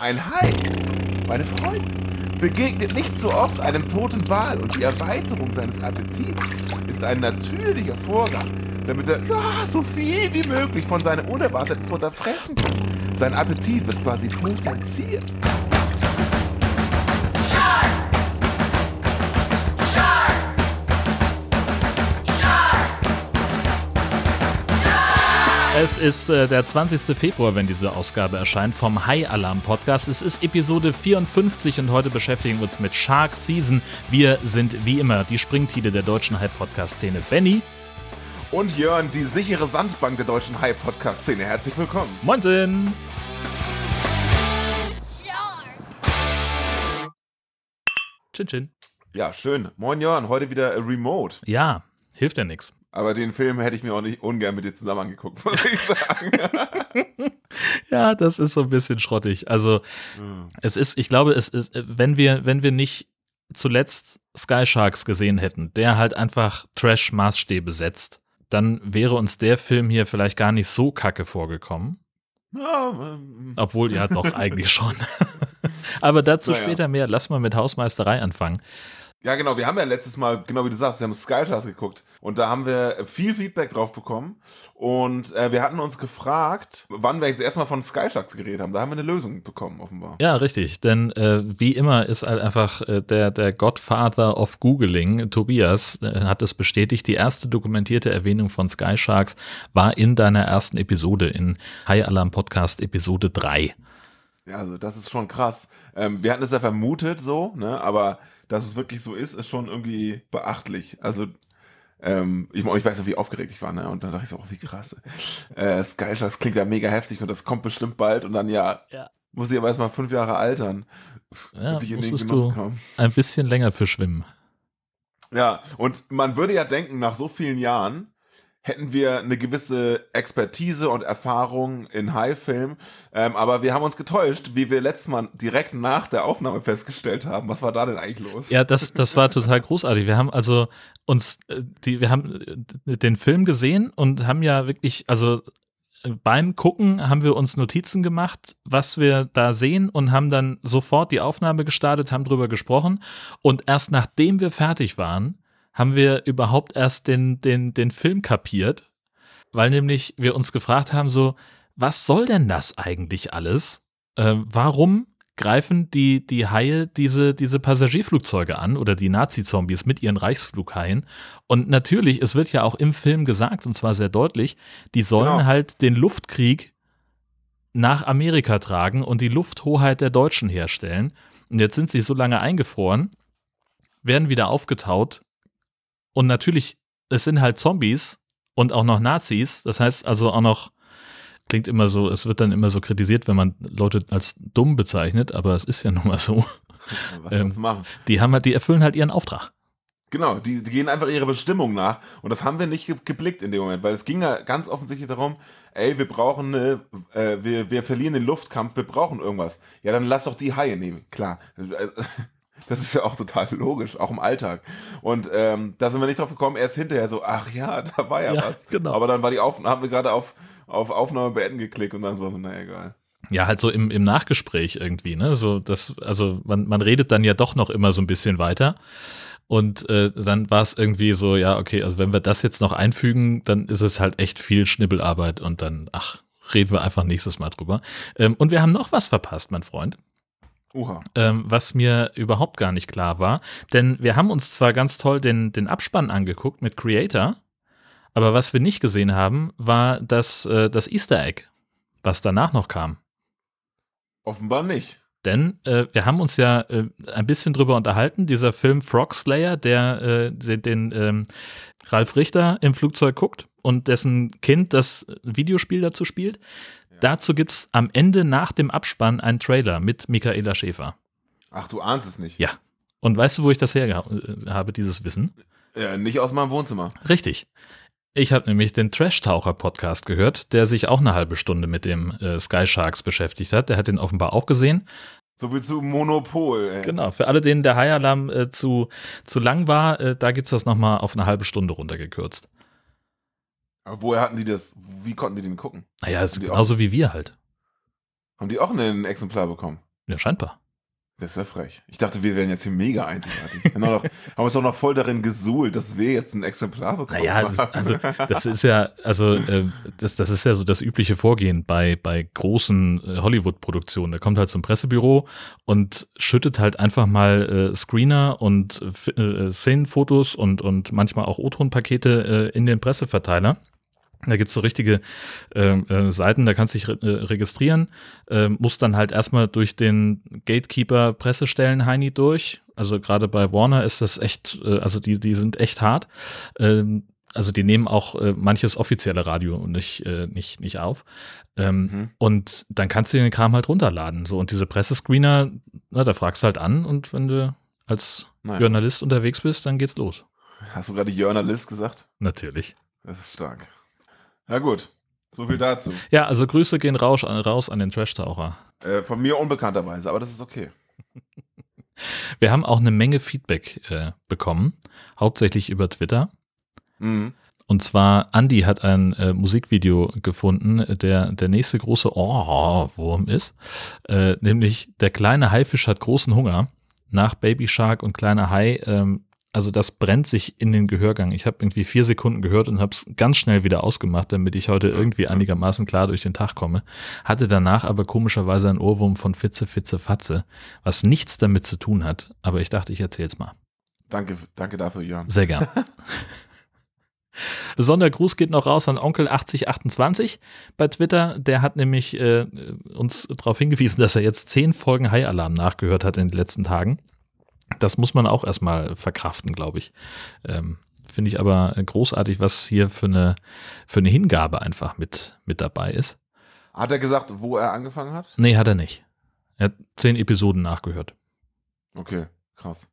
ein Hai, meine Freunde, begegnet nicht so oft einem toten Wal und die Erweiterung seines Appetits ist ein natürlicher Vorgang, damit er ja, so viel wie möglich von seinem unerwarteten Futter fressen kann. Sein Appetit wird quasi potenziert. Es ist äh, der 20. Februar, wenn diese Ausgabe erscheint vom High Alarm Podcast. Es ist Episode 54 und heute beschäftigen wir uns mit Shark Season. Wir sind wie immer die Springtide der deutschen High Podcast Szene. Benny Und Jörn, die sichere Sandbank der deutschen High-Podcast-Szene. Herzlich willkommen. Moinsen! Chin Chin. Ja, schön. Moin Jörn, heute wieder remote. Ja, hilft ja nix. Aber den Film hätte ich mir auch nicht ungern mit dir zusammen angeguckt, muss ich sagen. Ja, das ist so ein bisschen schrottig. Also es ist, ich glaube, es ist, wenn wir, wenn wir nicht zuletzt Sky Sharks gesehen hätten, der halt einfach Trash-Maßstäbe setzt, dann wäre uns der Film hier vielleicht gar nicht so kacke vorgekommen. ja, ähm, Obwohl, ja, doch, eigentlich schon. Aber dazu Naja. später mehr. Lass mal mit Hausmeisterei anfangen. Ja, genau. Wir haben ja letztes Mal, genau wie du sagst, wir haben Sky Stars geguckt. Und da haben wir viel Feedback drauf bekommen. Und äh, wir hatten uns gefragt, wann wir jetzt erstmal von Sky Sharks geredet haben. Da haben wir eine Lösung bekommen, offenbar. Ja, richtig. Denn äh, wie immer ist halt einfach äh, der, der Godfather of Googling, Tobias, äh, hat es bestätigt, die erste dokumentierte Erwähnung von Sky Sharks war in deiner ersten Episode, in High Alarm Podcast Episode 3. Ja, also das ist schon krass. Ähm, wir hatten es ja vermutet so, ne? aber dass es wirklich so ist, ist schon irgendwie beachtlich. Also ähm, ich, ich weiß noch, wie aufgeregt ich war, ne? Und dann dachte ich so, oh, wie krass. Äh, Sky Sharks klingt ja mega heftig und das kommt bestimmt bald und dann ja, Ja. muss ich aber erstmal fünf Jahre altern, Ja, bis ich in den Genuss du komme. ein bisschen länger für schwimmen. Ja, und man würde ja denken, nach so vielen Jahren hätten wir eine gewisse Expertise und Erfahrung in High-Film, ähm, aber wir haben uns getäuscht, wie wir letztes Mal direkt nach der Aufnahme festgestellt haben. Was war da denn eigentlich los? Ja, das, das war total großartig. Wir haben also uns, äh, die, wir haben äh, den Film gesehen und haben ja wirklich, also äh, beim Gucken haben wir uns Notizen gemacht, was wir da sehen und haben dann sofort die Aufnahme gestartet, haben drüber gesprochen und erst nachdem wir fertig waren, haben wir überhaupt erst den, den, den Film kapiert, weil nämlich wir uns gefragt haben, so, was soll denn das eigentlich alles? Ähm, warum greifen die, die Haie diese, diese Passagierflugzeuge an oder die Nazi-Zombies mit ihren Reichsflughaien? Und natürlich, es wird ja auch im Film gesagt, und zwar sehr deutlich, die sollen Genau. halt den Luftkrieg nach Amerika tragen und die Lufthoheit der Deutschen herstellen. Und jetzt sind sie so lange eingefroren, werden wieder aufgetaut. Und natürlich, es sind halt Zombies und auch noch Nazis. Das heißt also auch noch, klingt immer so, es wird dann immer so kritisiert, wenn man Leute als dumm bezeichnet, aber es ist ja nun mal so. Was ähm, machen? Die haben halt, die erfüllen halt ihren Auftrag. Genau, die, die gehen einfach ihrer Bestimmung nach und das haben wir nicht ge geblickt in dem Moment, weil es ging ja ganz offensichtlich darum, ey, wir brauchen eine, äh, wir, wir verlieren den Luftkampf, wir brauchen irgendwas. Ja, dann lass doch die Haie nehmen, klar. Das ist ja auch total logisch, auch im Alltag. Und ähm, da sind wir nicht drauf gekommen, erst hinterher so, ach ja, da war ja, Ja, was. genau. Aber dann war die Aufnahme, haben wir gerade auf, auf Aufnahme beenden geklickt und dann so, na egal. Ja, halt so im, im Nachgespräch irgendwie, ne? So, das, also man, man redet dann ja doch noch immer so ein bisschen weiter. Und äh, dann war es irgendwie so, ja, okay, also wenn wir das jetzt noch einfügen, dann ist es halt echt viel Schnibbelarbeit und dann, ach, reden wir einfach nächstes Mal drüber. Ähm, und wir haben noch was verpasst, mein Freund. Ähm, was mir überhaupt gar nicht klar war. Denn wir haben uns zwar ganz toll den, den Abspann angeguckt mit Creator, aber was wir nicht gesehen haben, war das, äh, das Easter Egg, was danach noch kam. Offenbar nicht. Denn äh, wir haben uns ja äh, ein bisschen drüber unterhalten, dieser Film Frog Slayer, der äh, den, den ähm, Ralf Richter im Flugzeug guckt und dessen Kind das Videospiel dazu spielt. Dazu gibt es am Ende nach dem Abspann einen Trailer mit Michaela Schäfer. Ach, du ahnst es nicht. Ja. Und weißt du, wo ich das her äh, habe, dieses Wissen? Äh, nicht aus meinem Wohnzimmer. Richtig. Ich habe nämlich den Trash-Taucher-Podcast gehört, der sich auch eine halbe Stunde mit dem äh, Sky Sharks beschäftigt hat. Der hat den offenbar auch gesehen. So wie zu Monopol, ey. Genau, für alle, denen der High-Alarm äh, zu, zu lang war, äh, da gibt's das nochmal auf eine halbe Stunde runtergekürzt. Aber woher hatten die das? Wie konnten die den gucken? Naja, ist genauso wie wir halt. Haben die auch ein Exemplar bekommen? Ja, scheinbar. Das ist ja frech. Ich dachte, wir wären jetzt hier mega einzigartig. haben, noch, haben uns auch noch voll darin gesuhlt, dass wir jetzt ein Exemplar bekommen. Naja, das, also das ist ja, also äh, das, das ist ja so das übliche Vorgehen bei, bei großen äh, Hollywood-Produktionen. Der kommt halt zum Pressebüro und schüttet halt einfach mal äh, Screener und äh, Szenenfotos und, und manchmal auch O-Ton-Pakete äh, in den Presseverteiler. Da gibt's so richtige äh, äh, Seiten, da kannst du dich re äh, registrieren, äh, musst dann halt erstmal durch den Gatekeeper Pressestellen Heini durch. Also gerade bei Warner ist das echt, äh, also die, die sind echt hart. Ähm, also die nehmen auch äh, manches offizielle Radio nicht, äh, nicht, nicht auf. Ähm, mhm. Und dann kannst du den Kram halt runterladen. So, und diese Pressescreener, na, da fragst du halt an und wenn du als naja. Journalist unterwegs bist, dann geht's los. Hast du gerade Journalist gesagt? Natürlich. Das ist stark. Na gut, so viel dazu. Ja, also Grüße gehen raus, raus an den Trash-Taucher. Äh, von mir unbekannterweise, aber das ist okay. Wir haben auch eine Menge Feedback äh, bekommen, hauptsächlich über Twitter. Mhm. Und zwar, Andy hat ein äh, Musikvideo gefunden, der der nächste große Ohrwurm ist, äh, nämlich der kleine Haifisch hat großen Hunger. Nach Baby Shark und kleiner Hai ähm, also das brennt sich in den Gehörgang. Ich habe irgendwie vier Sekunden gehört und habe es ganz schnell wieder ausgemacht, damit ich heute irgendwie einigermaßen klar durch den Tag komme. Hatte danach aber komischerweise einen Ohrwurm von Fitze, Fitze, Fatze, was nichts damit zu tun hat. Aber ich dachte, ich erzähl's mal. Danke, danke dafür, Jörn. Sehr gern. Besonderer Gruß geht noch raus an Onkel 8028 bei Twitter. Der hat nämlich äh, uns darauf hingewiesen, dass er jetzt zehn Folgen High Alarm nachgehört hat in den letzten Tagen. Das muss man auch erstmal verkraften, glaube ich. Ähm, Finde ich aber großartig, was hier für eine, für eine Hingabe einfach mit, mit dabei ist. Hat er gesagt, wo er angefangen hat? Nee, hat er nicht. Er hat zehn Episoden nachgehört. Okay, krass.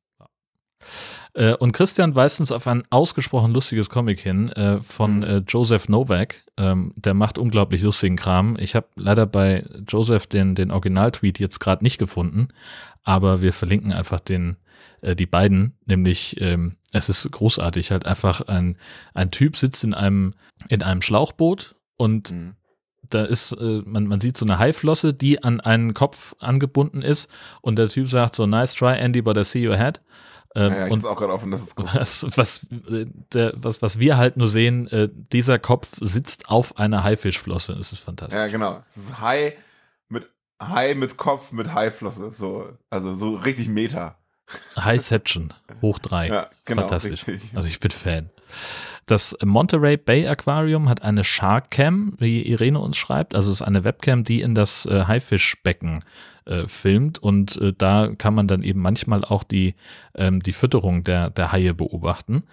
Äh, und Christian weist uns auf ein ausgesprochen lustiges Comic hin äh, von mhm. äh, Joseph Novak. Ähm, der macht unglaublich lustigen Kram. Ich habe leider bei Joseph den, den Original-Tweet jetzt gerade nicht gefunden, aber wir verlinken einfach den, die beiden, nämlich ähm, es ist großartig, halt einfach ein, ein Typ sitzt in einem, in einem Schlauchboot und mhm. da ist, äh, man, man sieht so eine Haiflosse, die an einen Kopf angebunden ist und der Typ sagt so, nice try Andy, but I see your head. Ähm, ja, ich und auch gerade offen, das ist gut. Was, was, äh, der, was, was wir halt nur sehen, äh, dieser Kopf sitzt auf einer Haifischflosse. Das ist fantastisch. Ja, genau. Das ist Hai mit Hai mit Kopf mit Haiflosse. So, also so richtig Meta. Highception, hoch drei. Ja, genau, Fantastisch. Richtig. Also ich bin Fan. Das Monterey Bay Aquarium hat eine Shark Cam, wie Irene uns schreibt. Also es ist eine Webcam, die in das äh, Haifischbecken äh, filmt und äh, da kann man dann eben manchmal auch die, ähm, die Fütterung der, der Haie beobachten.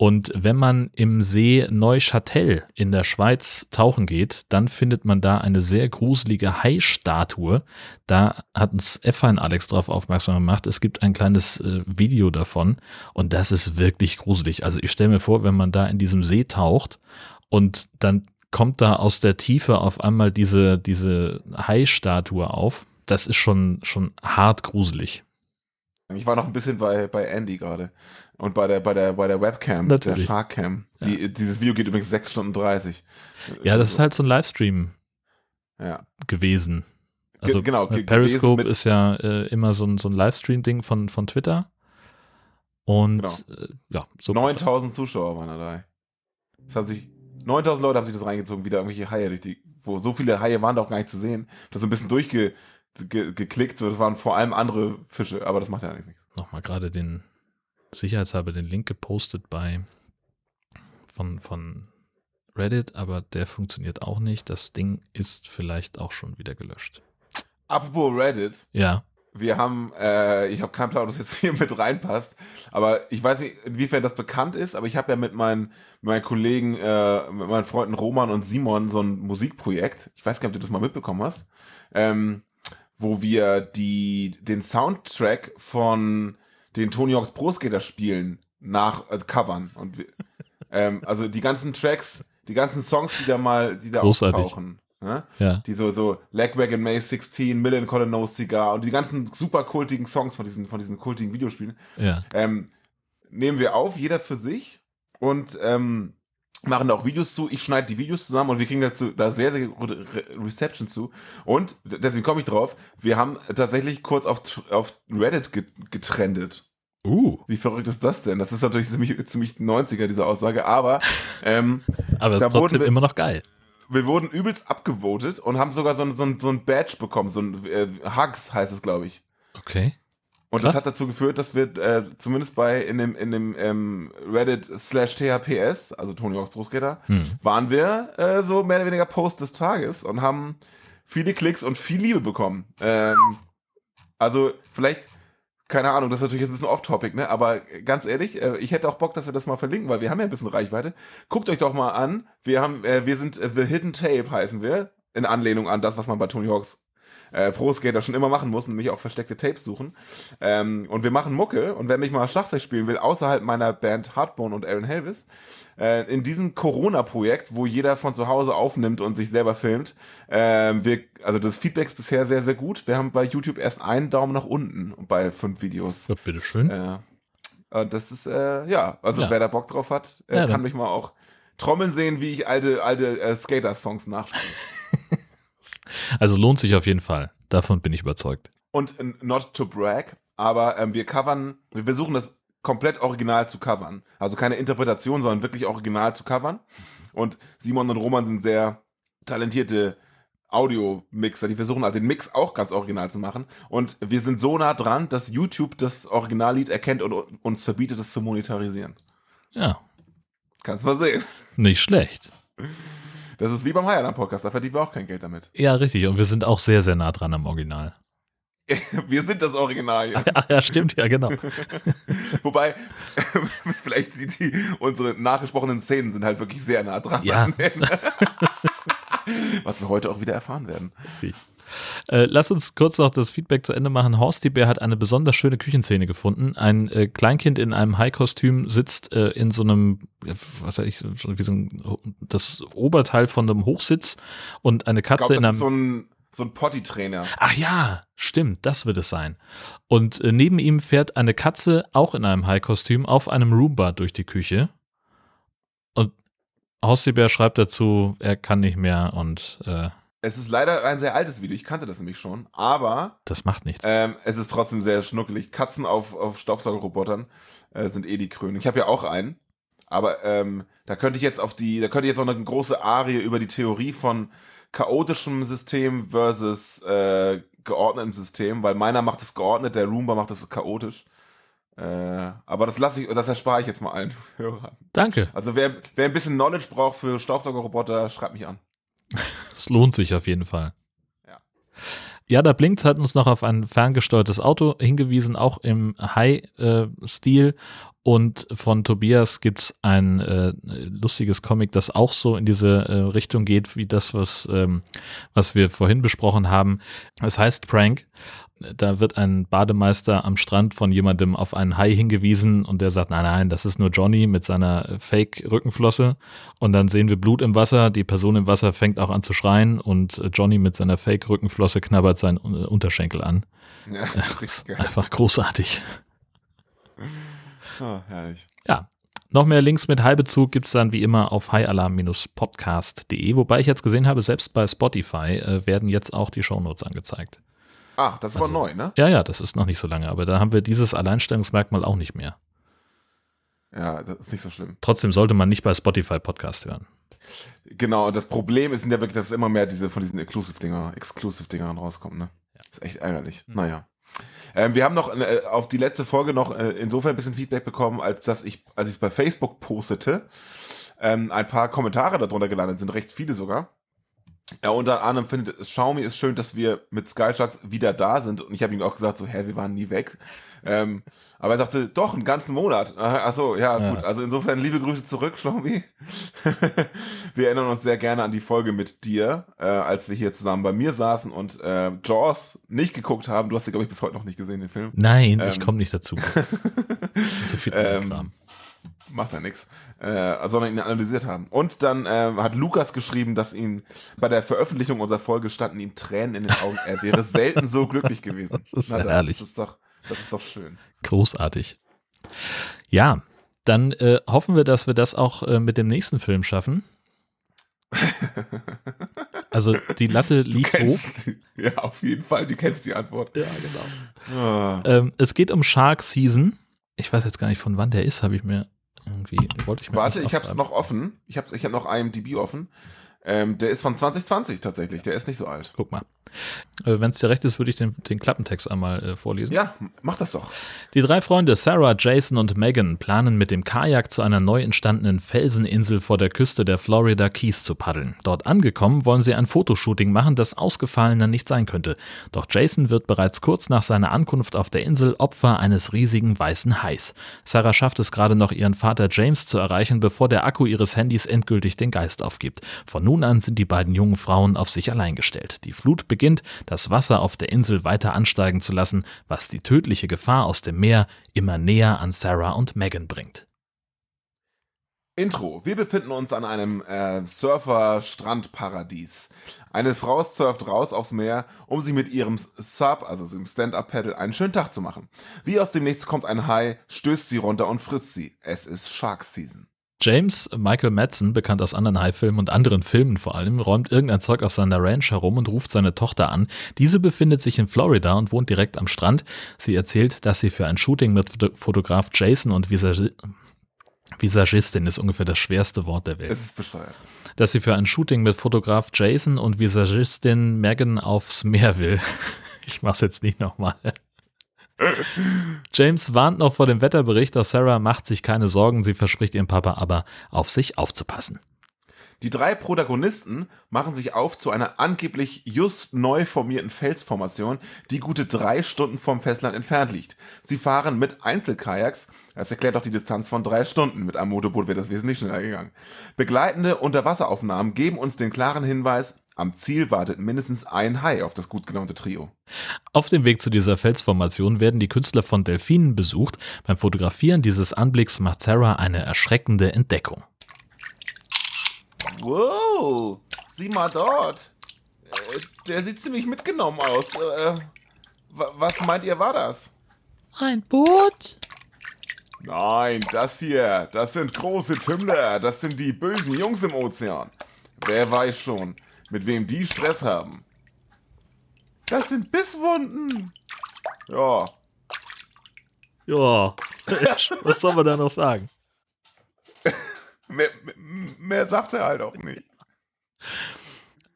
Und wenn man im See Neuchâtel in der Schweiz tauchen geht, dann findet man da eine sehr gruselige Hai-Statue. Da hat uns F1 Alex drauf aufmerksam gemacht. Es gibt ein kleines äh, Video davon und das ist wirklich gruselig. Also ich stelle mir vor, wenn man da in diesem See taucht und dann kommt da aus der Tiefe auf einmal diese, diese Hai-Statue auf. Das ist schon, schon hart gruselig. Ich war noch ein bisschen bei, bei Andy gerade. Und bei der, bei der, bei der Webcam, Natürlich. der Sharkcam. Die, ja. Dieses Video geht übrigens 6 Stunden 30. Ja, das ist halt so ein Livestream ja. gewesen. Also genau, Periscope ist ja äh, immer so ein, so ein Livestream-Ding von, von Twitter. Und genau. äh, ja, so. 9000 Zuschauer waren dabei. Das haben sich, 9000 Leute haben sich das reingezogen, wieder irgendwelche Haie, durch die, wo so viele Haie waren da auch gar nicht zu sehen. Das ist ein bisschen durchge, ge, geklickt, so, das waren vor allem andere Fische, aber das macht ja nichts. Nochmal gerade den sicherheitshalber den Link gepostet bei von, von Reddit, aber der funktioniert auch nicht. Das Ding ist vielleicht auch schon wieder gelöscht. Apropos Reddit. Ja. Wir haben, äh, ich habe keinen Plan, ob das jetzt hier mit reinpasst, aber ich weiß nicht, inwiefern das bekannt ist, aber ich habe ja mit meinen, meinen Kollegen, äh, mit meinen Freunden Roman und Simon so ein Musikprojekt. Ich weiß gar nicht, ob du das mal mitbekommen hast. Ähm, wo wir die, den Soundtrack von den Tony Hawk's Pro Skater Spielen nach äh, covern und wir, ähm, also die ganzen Tracks, die ganzen Songs, die da mal, die da Großartig. auftauchen. Ne? Ja. Die so, so Lagwagon May 16, Million Colin No Cigar und die ganzen super kultigen Songs von diesen, von diesen kultigen Videospielen. Ja. Ähm, nehmen wir auf, jeder für sich und ähm, machen da auch Videos zu, ich schneide die Videos zusammen und wir kriegen dazu da sehr, sehr gute Re Reception zu. Und deswegen komme ich drauf, wir haben tatsächlich kurz auf, auf Reddit getrendet. Uh. Wie verrückt ist das denn? Das ist natürlich ziemlich, ziemlich 90er, diese Aussage, aber ähm, aber es ist trotzdem wir, immer noch geil. Wir wurden übelst abgevotet und haben sogar so ein, so ein, so ein Badge bekommen, so ein äh, Hugs heißt es, glaube ich. Okay. Und Krass. das hat dazu geführt, dass wir äh, zumindest bei in dem, in dem ähm, Reddit slash THPS, also Tony Hawk's Pro-Skater, hm. waren wir äh, so mehr oder weniger Post des Tages und haben viele Klicks und viel Liebe bekommen. Ähm, also vielleicht, keine Ahnung, das ist natürlich jetzt ein bisschen off-topic, ne? Aber ganz ehrlich, äh, ich hätte auch Bock, dass wir das mal verlinken, weil wir haben ja ein bisschen Reichweite. Guckt euch doch mal an. Wir haben, äh, wir sind The Hidden Tape heißen wir. In Anlehnung an das, was man bei Tony Hawk's äh, Pro-Skater schon immer machen muss, nämlich auch versteckte Tapes suchen. Ähm, und wir machen Mucke und wer mich mal Schlagzeug spielen will, außerhalb meiner Band Hardbone und Aaron Helvis, äh, in diesem Corona-Projekt, wo jeder von zu Hause aufnimmt und sich selber filmt, äh, wir, also das Feedback ist bisher sehr, sehr gut. Wir haben bei YouTube erst einen Daumen nach unten bei fünf Videos. Ja, bitteschön. Äh, das ist, äh, ja, also ja. wer da Bock drauf hat, äh, ja, kann mich mal auch trommeln sehen, wie ich alte, alte äh, Skater-Songs nachspiele. Also lohnt sich auf jeden Fall. Davon bin ich überzeugt. Und not to brag, aber ähm, wir covern, wir versuchen das komplett original zu covern. Also keine Interpretation, sondern wirklich original zu covern. Und Simon und Roman sind sehr talentierte Audio-Mixer. Die versuchen halt den Mix auch ganz original zu machen. Und wir sind so nah dran, dass YouTube das Originallied erkennt und uns verbietet, es zu monetarisieren. Ja. Kannst mal sehen. Nicht schlecht. Das ist wie beim Highland Podcast, da verdienen wir auch kein Geld damit. Ja, richtig. Und wir sind auch sehr, sehr nah dran am Original. wir sind das Original. Ja, Ach, ja stimmt, ja, genau. Wobei, vielleicht die, die, unsere nachgesprochenen Szenen sind halt wirklich sehr nah dran. Ja. Was wir heute auch wieder erfahren werden. Richtig. Äh, lass uns kurz noch das Feedback zu Ende machen. Horst Bär hat eine besonders schöne Küchenszene gefunden. Ein äh, Kleinkind in einem High-Kostüm sitzt äh, in so einem, was weiß ich, wie so ein, das Oberteil von einem Hochsitz und eine Katze glaub, in einem. so ein so ein Potty-Trainer. Ach ja, stimmt, das wird es sein. Und äh, neben ihm fährt eine Katze, auch in einem High-Kostüm, auf einem Roomba durch die Küche. Und Horst Bär schreibt dazu, er kann nicht mehr und äh, es ist leider ein sehr altes Video, ich kannte das nämlich schon, aber. Das macht nichts. Ähm, es ist trotzdem sehr schnuckelig. Katzen auf, auf Staubsaugerrobotern äh, sind eh die Krönung. Ich habe ja auch einen, aber ähm, da könnte ich jetzt auf die, da könnte ich jetzt noch eine große Arie über die Theorie von chaotischem System versus äh, geordnetem System, weil meiner macht es geordnet, der Roomba macht es chaotisch. Äh, aber das lasse ich, das erspare ich jetzt mal allen Hörern. Danke. Also wer, wer ein bisschen Knowledge braucht für Staubsaugerroboter, schreibt mich an. Es lohnt sich auf jeden Fall. Ja. Ja, da Blinks hat uns noch auf ein ferngesteuertes Auto hingewiesen, auch im High-Stil. und von Tobias gibt es ein äh, lustiges Comic, das auch so in diese äh, Richtung geht, wie das, was, ähm, was wir vorhin besprochen haben. Es heißt Prank da wird ein Bademeister am Strand von jemandem auf einen Hai hingewiesen und der sagt, nein, nein, das ist nur Johnny mit seiner Fake-Rückenflosse. Und dann sehen wir Blut im Wasser, die Person im Wasser fängt auch an zu schreien und Johnny mit seiner Fake-Rückenflosse knabbert seinen Unterschenkel an. Ja, einfach großartig. Oh, herrlich. Ja, noch mehr Links mit Heilbezug gibt es dann wie immer auf highalarm-podcast.de, wobei ich jetzt gesehen habe, selbst bei Spotify äh, werden jetzt auch die Shownotes angezeigt. Ah, das ist also, aber neu, ne? Ja, ja, das ist noch nicht so lange, aber da haben wir dieses Alleinstellungsmerkmal auch nicht mehr. Ja, das ist nicht so schlimm. Trotzdem sollte man nicht bei Spotify Podcast hören. Genau, das Problem ist ja wirklich, dass immer mehr diese von diesen Exclusive-Dinger, Exclusive-Dingern rauskommen, ne? Ja. Das ist echt ärgerlich. Mhm. Naja. Ähm, wir haben noch äh, auf die letzte Folge noch äh, insofern ein bisschen Feedback bekommen, als dass ich, als ich es bei Facebook postete, ähm, ein paar Kommentare darunter gelandet sind, recht viele sogar. Ja, unter anderem findet Xiaomi ist schön, dass wir mit Skysharks wieder da sind. Und ich habe ihm auch gesagt, so, hä, wir waren nie weg. Ähm, aber er sagte, doch, einen ganzen Monat. Achso, ja, ja, gut. Also insofern liebe Grüße zurück, Xiaomi. wir erinnern uns sehr gerne an die Folge mit dir, äh, als wir hier zusammen bei mir saßen und äh, Jaws nicht geguckt haben. Du hast ja, glaube ich, bis heute noch nicht gesehen, den Film. Nein, ähm, ich komme nicht dazu. Zu viel ähm, Kram macht ja nichts, äh, sondern ihn analysiert haben. Und dann äh, hat Lukas geschrieben, dass ihn bei der Veröffentlichung unserer Folge standen ihm Tränen in den Augen. Er wäre selten so glücklich gewesen. Das ist Na, herrlich. Das ist, doch, das ist doch schön. Großartig. Ja, Dann äh, hoffen wir, dass wir das auch äh, mit dem nächsten Film schaffen. Also die Latte liegt hoch. Ja, auf jeden Fall, du kennst die Antwort. Ja, genau. Ah. Ähm, es geht um Shark Season. Ich weiß jetzt gar nicht, von wann der ist, habe ich mir irgendwie, wollte ich Warte, ich habe es noch offen. Ich habe ich hab noch IMDb offen. Ähm, der ist von 2020 tatsächlich, der ist nicht so alt. Guck mal. Äh, Wenn es dir recht ist, würde ich den, den Klappentext einmal äh, vorlesen. Ja, mach das doch. Die drei Freunde Sarah, Jason und Megan planen mit dem Kajak zu einer neu entstandenen Felseninsel vor der Küste der Florida Keys zu paddeln. Dort angekommen wollen sie ein Fotoshooting machen, das ausgefallener nicht sein könnte. Doch Jason wird bereits kurz nach seiner Ankunft auf der Insel Opfer eines riesigen weißen Hais. Sarah schafft es gerade noch, ihren Vater James zu erreichen, bevor der Akku ihres Handys endgültig den Geist aufgibt. Von nun an sind die beiden jungen Frauen auf sich allein gestellt. Die Flut beginnt, das Wasser auf der Insel weiter ansteigen zu lassen, was die tödliche Gefahr aus dem Meer immer näher an Sarah und Megan bringt. Intro. Wir befinden uns an einem äh, Surfer-Strandparadies. Eine Frau surft raus aufs Meer, um sich mit ihrem Sub, also dem Stand-Up-Paddle, einen schönen Tag zu machen. Wie aus dem Nichts kommt ein Hai, stößt sie runter und frisst sie. Es ist Shark Season. James Michael Madsen, bekannt aus anderen High-Filmen und anderen Filmen vor allem, räumt irgendein Zeug auf seiner Ranch herum und ruft seine Tochter an. Diese befindet sich in Florida und wohnt direkt am Strand. Sie erzählt, dass sie für ein Shooting mit Fotograf Jason und Visagi Visagistin ist ungefähr das schwerste Wort der Welt. Es ist bescheuert. Dass sie für ein Shooting mit Fotograf Jason und Visagistin Megan aufs Meer will. Ich mach's jetzt nicht nochmal. James warnt noch vor dem Wetterbericht, doch Sarah macht sich keine Sorgen, sie verspricht ihrem Papa aber, auf sich aufzupassen. Die drei Protagonisten machen sich auf zu einer angeblich just neu formierten Felsformation, die gute drei Stunden vom Festland entfernt liegt. Sie fahren mit Einzelkajaks, das erklärt auch die Distanz von drei Stunden. Mit einem Motorboot wäre das wesentlich schneller gegangen. Begleitende Unterwasseraufnahmen geben uns den klaren Hinweis, am Ziel wartet mindestens ein Hai auf das gut gelaunte Trio. Auf dem Weg zu dieser Felsformation werden die Künstler von Delfinen besucht. Beim Fotografieren dieses Anblicks macht Sarah eine erschreckende Entdeckung. Wow, sieh mal dort. Äh, der sieht ziemlich mitgenommen aus. Äh, was meint ihr war das? Ein Boot? Nein, das hier, das sind große Tümmler. Das sind die bösen Jungs im Ozean. Wer weiß schon mit wem die Stress haben. Das sind Bisswunden. Ja. Ja. Was soll man da noch sagen? mehr, mehr sagt er halt auch nicht.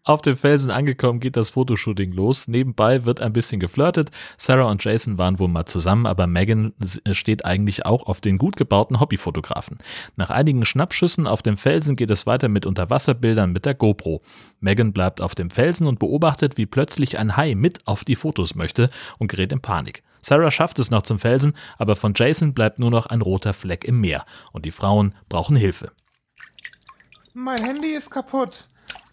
Auf dem Felsen angekommen geht das Fotoshooting los. Nebenbei wird ein bisschen geflirtet. Sarah und Jason waren wohl mal zusammen, aber Megan steht eigentlich auch auf den gut gebauten Hobbyfotografen. Nach einigen Schnappschüssen auf dem Felsen geht es weiter mit Unterwasserbildern mit der GoPro. Megan bleibt auf dem Felsen und beobachtet, wie plötzlich ein Hai mit auf die Fotos möchte und gerät in Panik. Sarah schafft es noch zum Felsen, aber von Jason bleibt nur noch ein roter Fleck im Meer und die Frauen brauchen Hilfe. Mein Handy ist kaputt.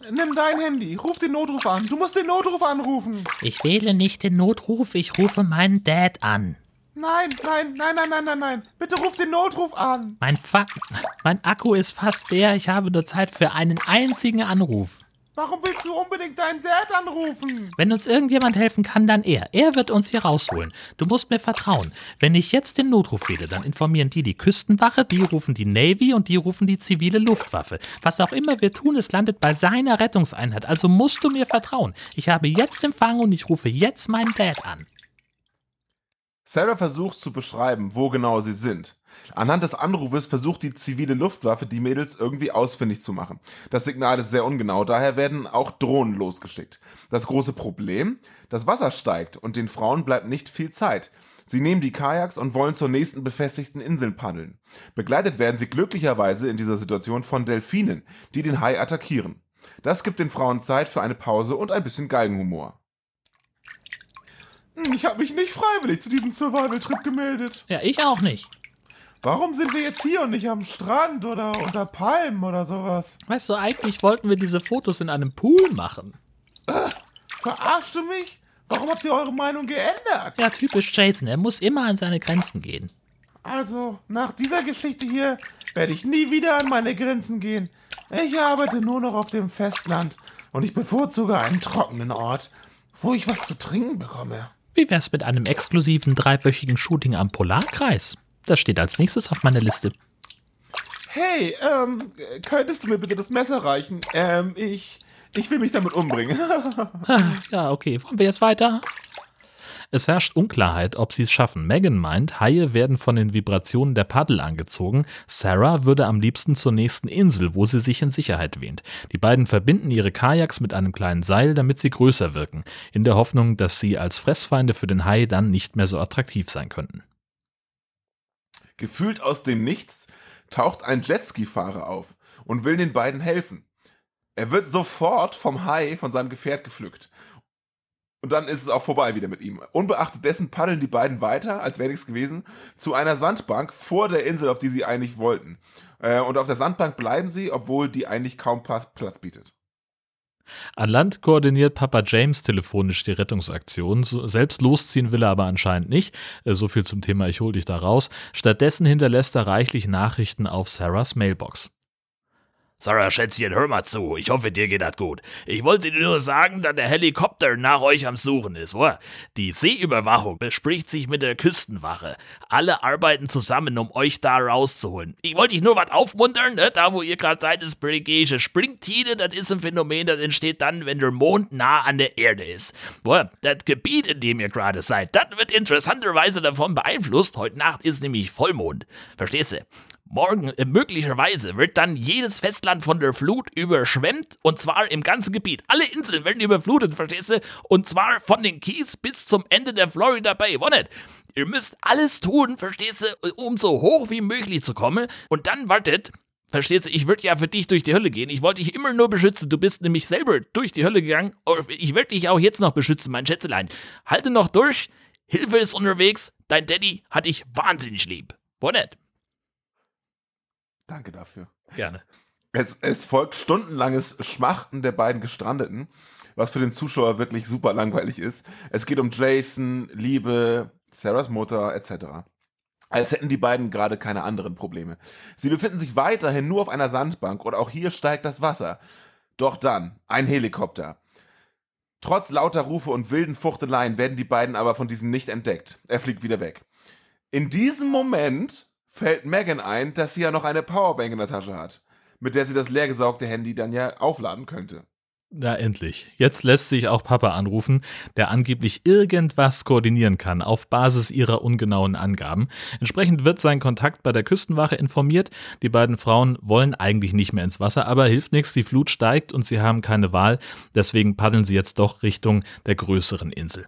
Nimm dein Handy, ruf den Notruf an. Du musst den Notruf anrufen. Ich wähle nicht den Notruf, ich rufe meinen Dad an. Nein, nein, nein, nein, nein, nein, nein. Bitte ruf den Notruf an. Mein, Fa mein Akku ist fast leer. Ich habe nur Zeit für einen einzigen Anruf. Warum willst du unbedingt deinen Dad anrufen? Wenn uns irgendjemand helfen kann, dann er. Er wird uns hier rausholen. Du musst mir vertrauen. Wenn ich jetzt den Notruf wähle, dann informieren die die Küstenwache, die rufen die Navy und die rufen die zivile Luftwaffe. Was auch immer wir tun, es landet bei seiner Rettungseinheit. Also musst du mir vertrauen. Ich habe jetzt Empfang und ich rufe jetzt meinen Dad an. Sarah versucht zu beschreiben, wo genau sie sind. Anhand des Anrufes versucht die zivile Luftwaffe, die Mädels irgendwie ausfindig zu machen. Das Signal ist sehr ungenau, daher werden auch Drohnen losgeschickt. Das große Problem? Das Wasser steigt und den Frauen bleibt nicht viel Zeit. Sie nehmen die Kajaks und wollen zur nächsten befestigten Insel paddeln. Begleitet werden sie glücklicherweise in dieser Situation von Delfinen, die den Hai attackieren. Das gibt den Frauen Zeit für eine Pause und ein bisschen Geigenhumor. Hm, ich habe mich nicht freiwillig zu diesem Survival-Trip gemeldet. Ja, ich auch nicht. Warum sind wir jetzt hier und nicht am Strand oder unter Palmen oder sowas? Weißt du, eigentlich wollten wir diese Fotos in einem Pool machen. Äh, verarscht du mich? Warum habt ihr eure Meinung geändert? Ja, typisch Jason. Er muss immer an seine Grenzen gehen. Also, nach dieser Geschichte hier werde ich nie wieder an meine Grenzen gehen. Ich arbeite nur noch auf dem Festland und ich bevorzuge einen trockenen Ort, wo ich was zu trinken bekomme. Wie wär's mit einem exklusiven dreiwöchigen Shooting am Polarkreis? Das steht als nächstes auf meiner Liste. Hey, ähm, könntest du mir bitte das Messer reichen? Ähm, ich, ich will mich damit umbringen. ja, okay. Wollen wir jetzt weiter? Es herrscht Unklarheit, ob sie es schaffen. Megan meint, Haie werden von den Vibrationen der Paddel angezogen. Sarah würde am liebsten zur nächsten Insel, wo sie sich in Sicherheit wähnt. Die beiden verbinden ihre Kajaks mit einem kleinen Seil, damit sie größer wirken, in der Hoffnung, dass sie als Fressfeinde für den Hai dann nicht mehr so attraktiv sein könnten. Gefühlt aus dem Nichts taucht ein Jetski-Fahrer auf und will den beiden helfen. Er wird sofort vom Hai, von seinem Gefährt gepflückt. Und dann ist es auch vorbei wieder mit ihm. Unbeachtet dessen paddeln die beiden weiter, als wäre nichts gewesen, zu einer Sandbank vor der Insel, auf die sie eigentlich wollten. Äh, und auf der Sandbank bleiben sie, obwohl die eigentlich kaum Platz bietet. An Land koordiniert Papa James telefonisch die Rettungsaktion. Selbst losziehen will er aber anscheinend nicht. Äh, so viel zum Thema Ich hol dich da raus. Stattdessen hinterlässt er reichlich Nachrichten auf Sarahs Mailbox. Sarah Schätzchen, hör mal zu. Ich hoffe, dir geht das gut. Ich wollte dir nur sagen, dass der Helikopter nach euch am Suchen ist. Wo? Die Seeüberwachung bespricht sich mit der Küstenwache. Alle arbeiten zusammen, um euch da rauszuholen. Ich wollte dich nur was aufmuntern, ne? Da, wo ihr gerade seid, ist Brigade Springtide. Das ist ein Phänomen, das entsteht dann, wenn der Mond nah an der Erde ist. Wo? Das Gebiet, in dem ihr gerade seid, das wird interessanterweise davon beeinflusst. Heute Nacht ist nämlich Vollmond. Verstehst du? Morgen äh, möglicherweise wird dann jedes Festland von der Flut überschwemmt und zwar im ganzen Gebiet. Alle Inseln werden überflutet, verstehst du? Und zwar von den Keys bis zum Ende der Florida Bay. Wo nicht? Ihr müsst alles tun, verstehst du, um so hoch wie möglich zu kommen. Und dann wartet, Verstehst du, ich würde ja für dich durch die Hölle gehen. Ich wollte dich immer nur beschützen. Du bist nämlich selber durch die Hölle gegangen. Ich werde dich auch jetzt noch beschützen, mein Schätzelein. Halte noch durch. Hilfe ist unterwegs. Dein Daddy hat dich wahnsinnig lieb. Wo nicht? Danke dafür. Gerne. Es, es, folgt stundenlanges Schmachten der beiden Gestrandeten, was für den Zuschauer wirklich super langweilig ist. Es geht um Jason, Liebe, Sarahs Mutter etc. Als hätten die beiden gerade keine anderen Probleme. Sie befinden sich weiterhin nur auf einer Sandbank und auch hier steigt das Wasser. Doch dann ein Helikopter. Trotz lauter Rufe und wilden Fuchteleien werden die beiden aber von diesem nicht entdeckt. Er fliegt wieder weg. In diesem Moment fällt Megan ein, dass sie ja noch eine Powerbank in der Tasche hat, mit der sie das leergesaugte Handy dann ja aufladen könnte. Na endlich. Jetzt lässt sich auch Papa anrufen, der angeblich irgendwas koordinieren kann auf Basis ihrer ungenauen Angaben. Entsprechend wird sein Kontakt bei der Küstenwache informiert. Die beiden Frauen wollen eigentlich nicht mehr ins Wasser, aber hilft nichts, die Flut steigt und sie haben keine Wahl. Deswegen paddeln sie jetzt doch Richtung der größeren Insel.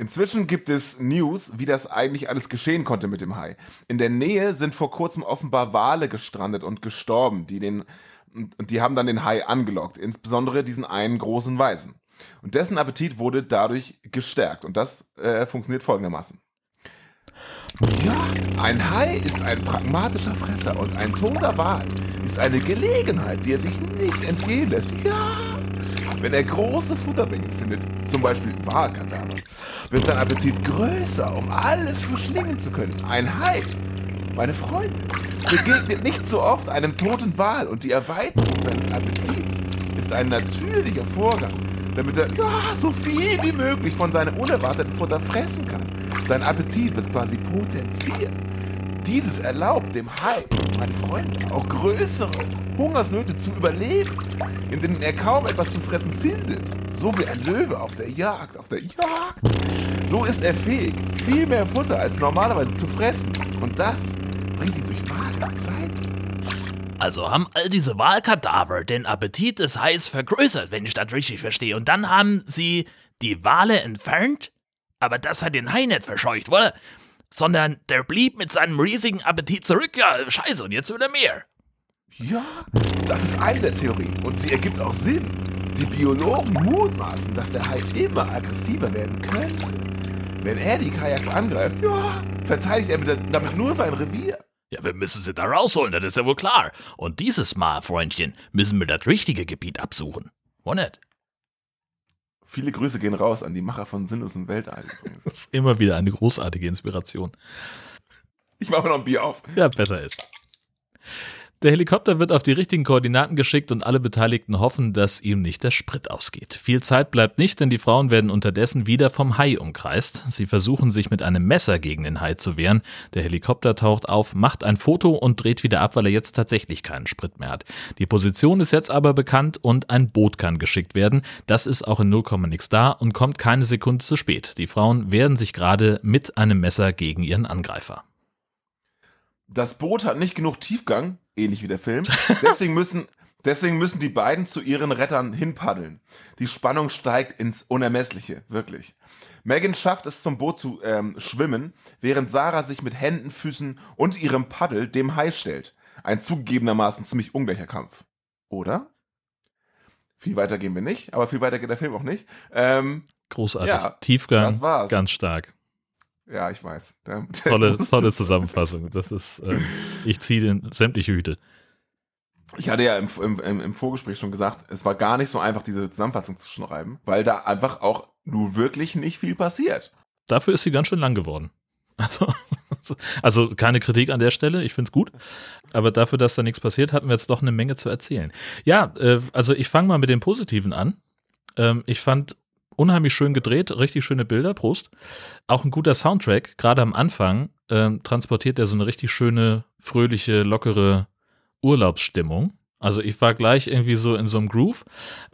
Inzwischen gibt es News, wie das eigentlich alles geschehen konnte mit dem Hai. In der Nähe sind vor kurzem offenbar Wale gestrandet und gestorben, die den die haben dann den Hai angelockt, insbesondere diesen einen großen Weißen. Und dessen Appetit wurde dadurch gestärkt und das äh, funktioniert folgendermaßen. Ja, ein Hai ist ein pragmatischer Fresser und ein toter Wal ist eine Gelegenheit, die er sich nicht entgehen lässt. Ja, wenn er große Futterbänke findet, zum Beispiel Walkadaver, wird sein Appetit größer, um alles verschlingen zu können. Ein Hai, meine Freunde, begegnet nicht so oft einem toten Wal und die Erweiterung seines Appetits ist ein natürlicher Vorgang, damit er ja, so viel wie möglich von seinem unerwarteten Futter fressen kann. Sein Appetit wird quasi potenziert. Dieses erlaubt dem Hai, meine Freunde, auch größere Hungersnöte zu überleben, in denen er kaum etwas zu fressen findet. So wie ein Löwe auf der Jagd, auf der Jagd. So ist er fähig, viel mehr Futter als normalerweise zu fressen. Und das bringt ihn durch magere Zeit. Also haben all diese Wahlkadaver den Appetit des Hais vergrößert, wenn ich das richtig verstehe. Und dann haben sie die Wale entfernt? Aber das hat den Hai nicht verscheucht, oder? Sondern der blieb mit seinem riesigen Appetit zurück. Ja, scheiße, und jetzt will er mehr. Ja, das ist eine der Theorien und sie ergibt auch Sinn. Die Biologen mutmaßen, dass der Hai immer aggressiver werden könnte. Wenn er die Kajaks angreift, ja, verteidigt er damit nur sein Revier. Ja, wir müssen sie da rausholen, das ist ja wohl klar. Und dieses Mal, Freundchen, müssen wir das richtige Gebiet absuchen. Wo nicht? Viele Grüße gehen raus an die Macher von Sinn ist im Weltall. das ist immer wieder eine großartige Inspiration. Ich mache noch ein Bier auf. Ja, besser ist. Der Helikopter wird auf die richtigen Koordinaten geschickt und alle Beteiligten hoffen, dass ihm nicht der Sprit ausgeht. Viel Zeit bleibt nicht, denn die Frauen werden unterdessen wieder vom Hai umkreist. Sie versuchen sich mit einem Messer gegen den Hai zu wehren. Der Helikopter taucht auf, macht ein Foto und dreht wieder ab, weil er jetzt tatsächlich keinen Sprit mehr hat. Die Position ist jetzt aber bekannt und ein Boot kann geschickt werden. Das ist auch in 0, nix da und kommt keine Sekunde zu spät. Die Frauen wehren sich gerade mit einem Messer gegen ihren Angreifer. Das Boot hat nicht genug Tiefgang, ähnlich wie der Film. Deswegen müssen, deswegen müssen die beiden zu ihren Rettern hinpaddeln. Die Spannung steigt ins Unermessliche, wirklich. Megan schafft es zum Boot zu ähm, schwimmen, während Sarah sich mit Händen, Füßen und ihrem Paddel dem Hai stellt. Ein zugegebenermaßen ziemlich ungleicher Kampf. Oder? Viel weiter gehen wir nicht, aber viel weiter geht der Film auch nicht. Ähm, Großartig. Ja, Tiefgang, das war's. ganz stark. Ja, ich weiß. Der, der tolle, tolle Zusammenfassung. Das ist, äh, ich ziehe den sämtliche Hüte. Ich hatte ja im, im, im Vorgespräch schon gesagt, es war gar nicht so einfach, diese Zusammenfassung zu schreiben, weil da einfach auch nur wirklich nicht viel passiert. Dafür ist sie ganz schön lang geworden. Also, also keine Kritik an der Stelle, ich finde es gut. Aber dafür, dass da nichts passiert, hatten wir jetzt doch eine Menge zu erzählen. Ja, äh, also ich fange mal mit dem Positiven an. Ähm, ich fand unheimlich schön gedreht, richtig schöne Bilder, Prost. Auch ein guter Soundtrack, gerade am Anfang ähm, transportiert er so eine richtig schöne, fröhliche, lockere Urlaubsstimmung. Also ich war gleich irgendwie so in so einem Groove.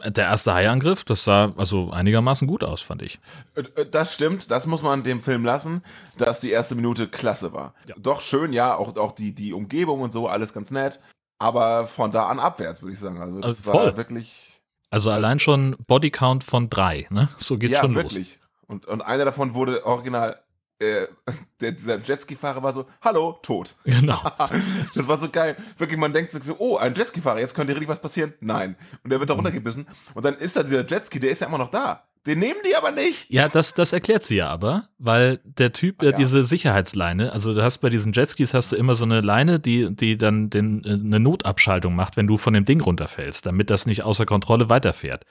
Der erste Haiangriff, das sah also einigermaßen gut aus, fand ich. Äh, äh, das stimmt, das muss man dem Film lassen, dass die erste Minute klasse war. Ja. Doch schön, ja, auch, auch die, die Umgebung und so, alles ganz nett. Aber von da an abwärts, würde ich sagen. Also das also war wirklich also allein schon Bodycount von drei, ne? So geht ja, schon wirklich. los. Ja, wirklich. Und, und einer davon wurde original, äh, der, dieser Jetski-Fahrer war so, hallo, tot. Genau. das war so geil. Wirklich, man denkt sich so, oh, ein Jetski-Fahrer, jetzt könnte richtig was passieren. Nein. Und der wird da mhm. runtergebissen. Und dann ist da dieser Jetski, der ist ja immer noch da. Den nehmen die aber nicht. Ja, das, das erklärt sie ja aber, weil der Typ, ah, ja. diese Sicherheitsleine, also du hast bei diesen Jetskis hast du immer so eine Leine, die, die dann den, äh, eine Notabschaltung macht, wenn du von dem Ding runterfällst, damit das nicht außer Kontrolle weiterfährt.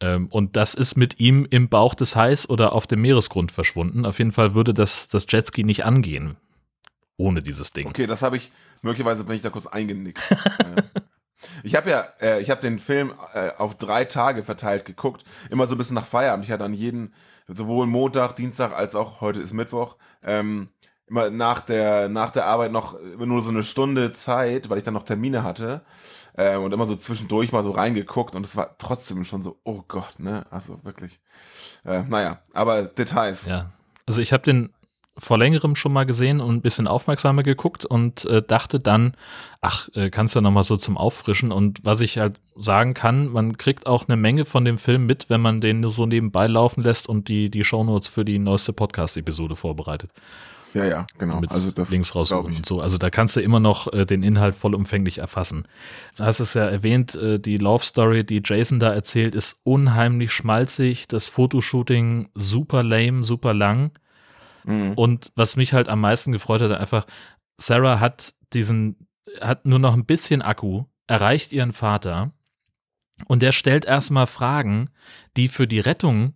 Ähm, und das ist mit ihm im Bauch des Hais oder auf dem Meeresgrund verschwunden. Auf jeden Fall würde das, das Jetski nicht angehen. Ohne dieses Ding. Okay, das habe ich, möglicherweise bin ich da kurz eingenickt. Ich habe ja, äh, ich habe den Film äh, auf drei Tage verteilt geguckt, immer so ein bisschen nach Feierabend. Ich hatte an jeden, sowohl Montag, Dienstag als auch heute ist Mittwoch, ähm, immer nach der, nach der Arbeit noch nur so eine Stunde Zeit, weil ich dann noch Termine hatte. Äh, und immer so zwischendurch mal so reingeguckt und es war trotzdem schon so, oh Gott, ne? Also wirklich. Äh, naja, aber Details. Ja. Also ich habe den vor längerem schon mal gesehen und ein bisschen aufmerksamer geguckt und äh, dachte dann, ach, äh, kannst du ja nochmal so zum Auffrischen. Und was ich halt sagen kann, man kriegt auch eine Menge von dem Film mit, wenn man den so nebenbei laufen lässt und die, die Shownotes für die neueste Podcast-Episode vorbereitet. Ja, ja, genau. Mit also das Links raussuchen und so. Also da kannst du immer noch äh, den Inhalt vollumfänglich erfassen. Du hast es ja erwähnt, äh, die Love Story, die Jason da erzählt, ist unheimlich schmalzig. Das Fotoshooting super lame, super lang. Mhm. Und was mich halt am meisten gefreut hat, einfach, Sarah hat diesen, hat nur noch ein bisschen Akku, erreicht ihren Vater und der stellt erstmal Fragen, die für die Rettung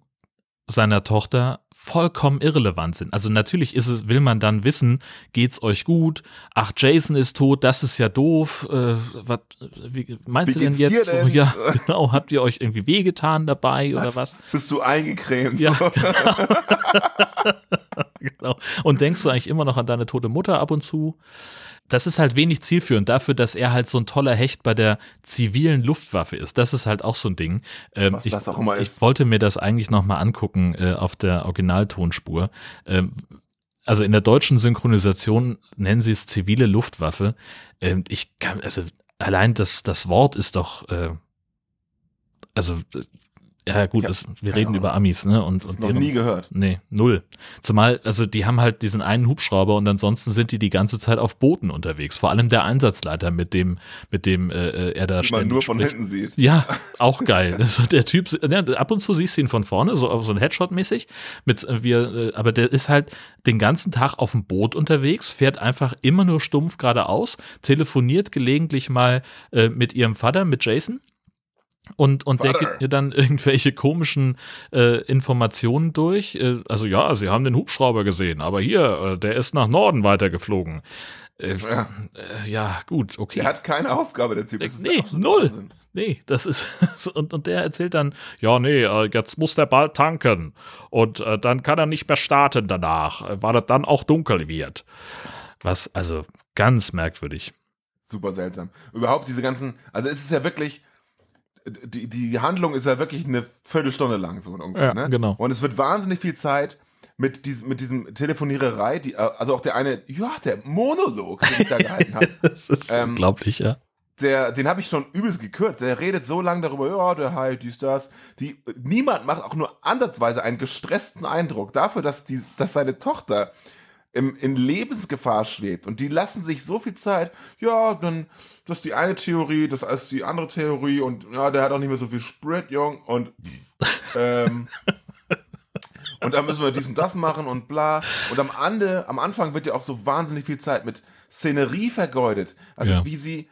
seiner Tochter vollkommen irrelevant sind. Also natürlich ist es, will man dann wissen, geht's euch gut? Ach, Jason ist tot, das ist ja doof. Äh, was, wie, meinst wie du denn jetzt? Denn? Ja, genau. Habt ihr euch irgendwie wehgetan dabei was? oder was? Bist du eingecremt? Ja, genau. genau. Und denkst du eigentlich immer noch an deine tote Mutter ab und zu? Das ist halt wenig zielführend dafür, dass er halt so ein toller Hecht bei der zivilen Luftwaffe ist. Das ist halt auch so ein Ding. Ähm, Was ich, das auch immer ist. Ich wollte mir das eigentlich nochmal angucken äh, auf der Originaltonspur. Ähm, also in der deutschen Synchronisation nennen sie es zivile Luftwaffe. Ähm, ich kann, also allein das, das Wort ist doch, äh, also ja, gut, das, wir reden über Amis, ne? Und, und noch deren, nie gehört. Nee, null. Zumal, also die haben halt diesen einen Hubschrauber und ansonsten sind die die ganze Zeit auf Booten unterwegs. Vor allem der Einsatzleiter, mit dem, mit dem äh, äh er da Die man nur von hinten sieht. Ja, auch geil. also der Typ, ja, ab und zu siehst du ihn von vorne, so, so ein Headshot-mäßig. Mit, äh, wir, äh, aber der ist halt den ganzen Tag auf dem Boot unterwegs, fährt einfach immer nur stumpf geradeaus, telefoniert gelegentlich mal äh, mit ihrem Vater, mit Jason Und, und der gibt mir dann irgendwelche komischen äh, Informationen durch. Äh, also ja, sie haben den Hubschrauber gesehen, aber hier, äh, der ist nach Norden weitergeflogen. Äh, Ja. äh, ja, gut, okay. Der hat keine Aufgabe, der Typ. Das Nee, null. Wahnsinn. Nee, das ist. Und, und der erzählt dann, ja, nee, äh, jetzt muss der bald tanken. Und dann kann er nicht mehr starten danach, weil es dann auch dunkel wird. Was, also ganz merkwürdig. Super seltsam. Überhaupt diese ganzen, also es ist ja wirklich, die, die Handlung ist ja wirklich eine Viertelstunde lang so ungefähr, Ja, ne? genau. Und es wird wahnsinnig viel Zeit mit diesem, mit diesem Telefoniererei, die, also auch der eine, ja, der Monolog, den ich da gehalten habe, Das ist Ähm, unglaublich, ja. der, den habe ich schon übelst gekürzt. Der redet so lange darüber, ja, der halt, dies, das. Die, niemand macht auch nur ansatzweise einen gestressten Eindruck dafür, dass, die, dass seine Tochter im, in Lebensgefahr schwebt. Und die lassen sich so viel Zeit, ja, dann, das ist die eine Theorie, das ist die andere Theorie und ja, der hat auch nicht mehr so viel Sprit, Jung. Und, ähm, und dann müssen wir dies und das machen und bla. Und am Ende, am Anfang wird ja auch so wahnsinnig viel Zeit mit Szenerie vergeudet. Also Ja. wie sie,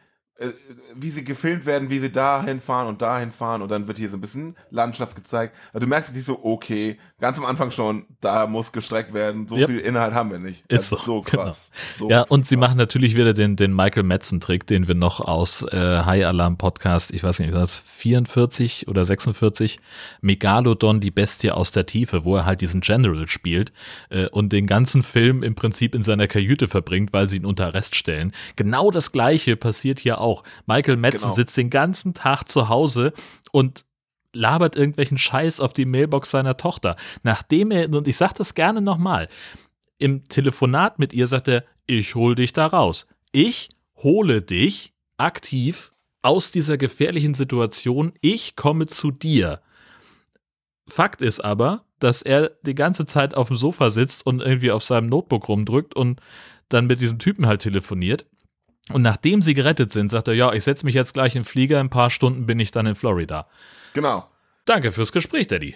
wie sie gefilmt werden, wie sie dahin fahren und dahin fahren und dann wird hier so ein bisschen Landschaft gezeigt. Also du merkst nicht so, okay, ganz am Anfang schon, da muss gestreckt werden. So Yep. viel Inhalt haben wir nicht. Ist das ist so so, genau. krass. So Ja, und sie krass. machen natürlich wieder den, den Michael Metzen-Trick, den wir noch aus äh, High Alarm Podcast, ich weiß nicht, was, 44 oder 46, Megalodon, die Bestie aus der Tiefe, wo er halt diesen General spielt äh, und den ganzen Film im Prinzip in seiner Kajüte verbringt, weil sie ihn unter Arrest stellen. Genau das Gleiche passiert hier auch. Michael Metzen Genau. sitzt den ganzen Tag zu Hause und labert irgendwelchen Scheiß auf die Mailbox seiner Tochter. Nachdem er, und ich sag das gerne nochmal, im Telefonat mit ihr sagt er, ich hol dich da raus. Ich hole dich aktiv aus dieser gefährlichen Situation. Ich komme zu dir. Fakt ist aber, dass er die ganze Zeit auf dem Sofa sitzt und irgendwie auf seinem Notebook rumdrückt und dann mit diesem Typen halt telefoniert. Und nachdem sie gerettet sind, sagt er, ja, ich setze mich jetzt gleich in den Flieger, in ein paar Stunden bin ich dann in Florida. Genau. Danke fürs Gespräch, Daddy.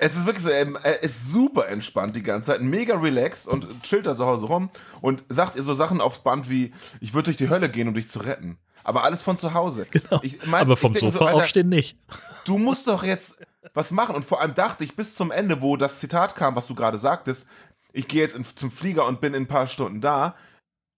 Es ist wirklich so, er, ist super entspannt die ganze Zeit, mega relaxed und chillt da zu Hause rum und sagt ihr so Sachen aufs Band wie, ich würde durch die Hölle gehen, um dich zu retten. Aber alles von zu Hause. Genau. Ich mein, Aber vom Sofa Alter, aufstehen nicht. Du musst doch jetzt was machen. Und vor allem dachte ich bis zum Ende, wo das Zitat kam, was du gerade sagtest, ich gehe jetzt in, zum Flieger und bin in ein paar Stunden da.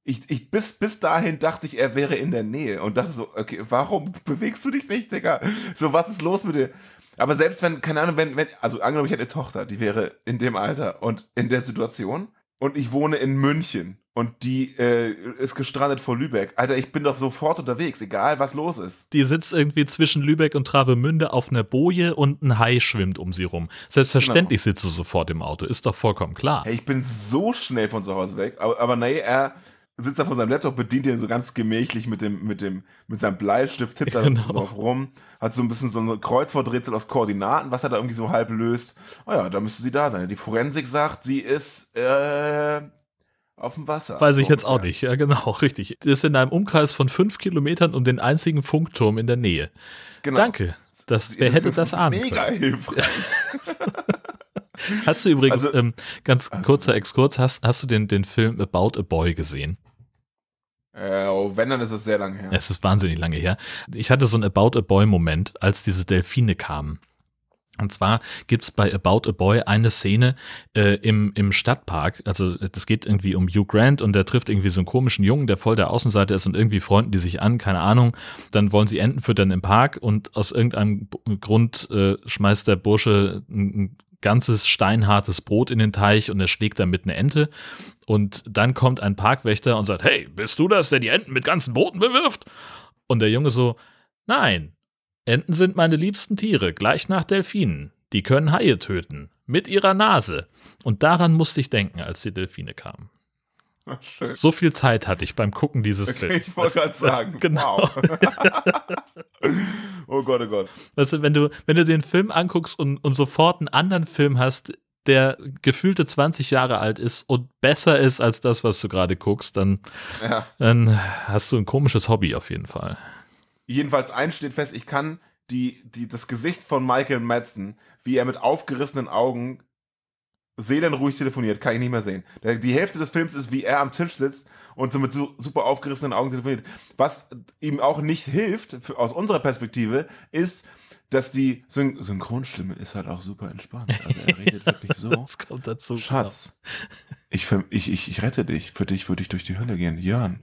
Ich, ich, bis, bis dahin dachte ich, er wäre in der Nähe und dachte so, okay, warum bewegst du dich nicht, Digga? So, was ist los mit dir? Aber selbst wenn, keine Ahnung, wenn, wenn, also angenommen, ich hätte eine Tochter, die wäre in dem Alter und in der Situation und ich wohne in München und die äh, ist gestrandet vor Lübeck. Alter, ich bin doch sofort unterwegs, egal was los ist. Die sitzt irgendwie zwischen Lübeck und Travemünde auf einer Boje und ein Hai schwimmt um sie rum. Selbstverständlich sitzt du sofort im Auto, ist doch vollkommen klar. Hey, ich bin so schnell von zu Hause weg. Aber, aber nee, er sitzt da vor seinem Laptop, bedient ihn so ganz gemächlich mit dem, mit dem, mit seinem Bleistift, tippt da Genau. drauf rum, hat so ein bisschen so ein Kreuzworträtsel aus Koordinaten, was er da irgendwie so halb löst. Oh ja, da müsste sie da sein. Die Forensik sagt, sie ist äh, auf dem Wasser. Weiß ich jetzt auch nicht, ja genau, richtig. Das ist in einem Umkreis von fünf Kilometern um den einzigen Funkturm in der Nähe. Genau. Danke. Das, wer hätte das ahnen Mega können? hilfreich. Hast du übrigens, Also- ähm, ganz kurzer Exkurs, hast, hast du den, den Film About a Boy gesehen? Äh, oh, wenn, dann ist es sehr lang her. Es ist wahnsinnig lange her. Ich hatte so einen About a Boy-Moment, als diese Delfine kamen. Und zwar gibt's bei About a Boy eine Szene äh, im, im Stadtpark. Also das geht irgendwie um Hugh Grant und der trifft irgendwie so einen komischen Jungen, der voll der Außenseiter ist und irgendwie freunden die sich an, keine Ahnung. Dann wollen sie Enten füttern im Park und aus irgendeinem Grund äh, schmeißt der Bursche ein, ein ganzes steinhartes Brot in den Teich und er schlägt damit eine Ente. Und dann kommt ein Parkwächter und sagt, hey, bist du das, der die Enten mit ganzen Broten bewirft? Und der Junge so, nein, Enten sind meine liebsten Tiere, gleich nach Delfinen. Die können Haie töten. Mit ihrer Nase. Und daran musste ich denken, als die Delfine kamen. Ach, schön. So viel Zeit hatte ich beim Gucken dieses Films. Ich wollte gerade sagen, Genau. wow. oh Gott, oh Gott. Weißt du, wenn du, wenn du den Film anguckst und, und sofort einen anderen Film hast, der gefühlte 20 Jahre alt ist und besser ist als das, was du gerade guckst, dann, Ja. dann hast du ein komisches Hobby auf jeden Fall. Jedenfalls eins steht fest, ich kann die, die, das Gesicht von Michael Madsen, wie er mit aufgerissenen Augen seelenruhig telefoniert, kann ich nicht mehr sehen. Die Hälfte des Films ist, wie er am Tisch sitzt und so mit so super aufgerissenen Augen telefoniert. Was ihm auch nicht hilft, für, aus unserer Perspektive, ist, dass die Syn Synchronstimme ist halt auch super entspannt. Also er redet wirklich so. Das kommt dazu. Schatz, ich, ver- ich, ich, ich rette dich. Für dich würde ich durch die Hölle gehen. Jörn,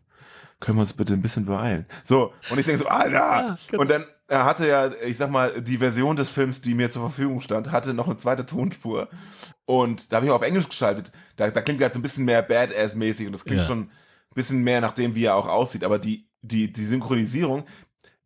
können wir uns bitte ein bisschen beeilen? So, und ich denke so, Alter! Ja, genau. Und dann, er hatte ja, ich sag mal, die Version des Films, die mir zur Verfügung stand, hatte noch eine zweite Tonspur. Und da habe ich auf Englisch geschaltet. Da, da klingt er halt so ein bisschen mehr Badass-mäßig und das klingt Ja. schon ein bisschen mehr nach dem, wie er auch aussieht. Aber die, die, die Synchronisierung,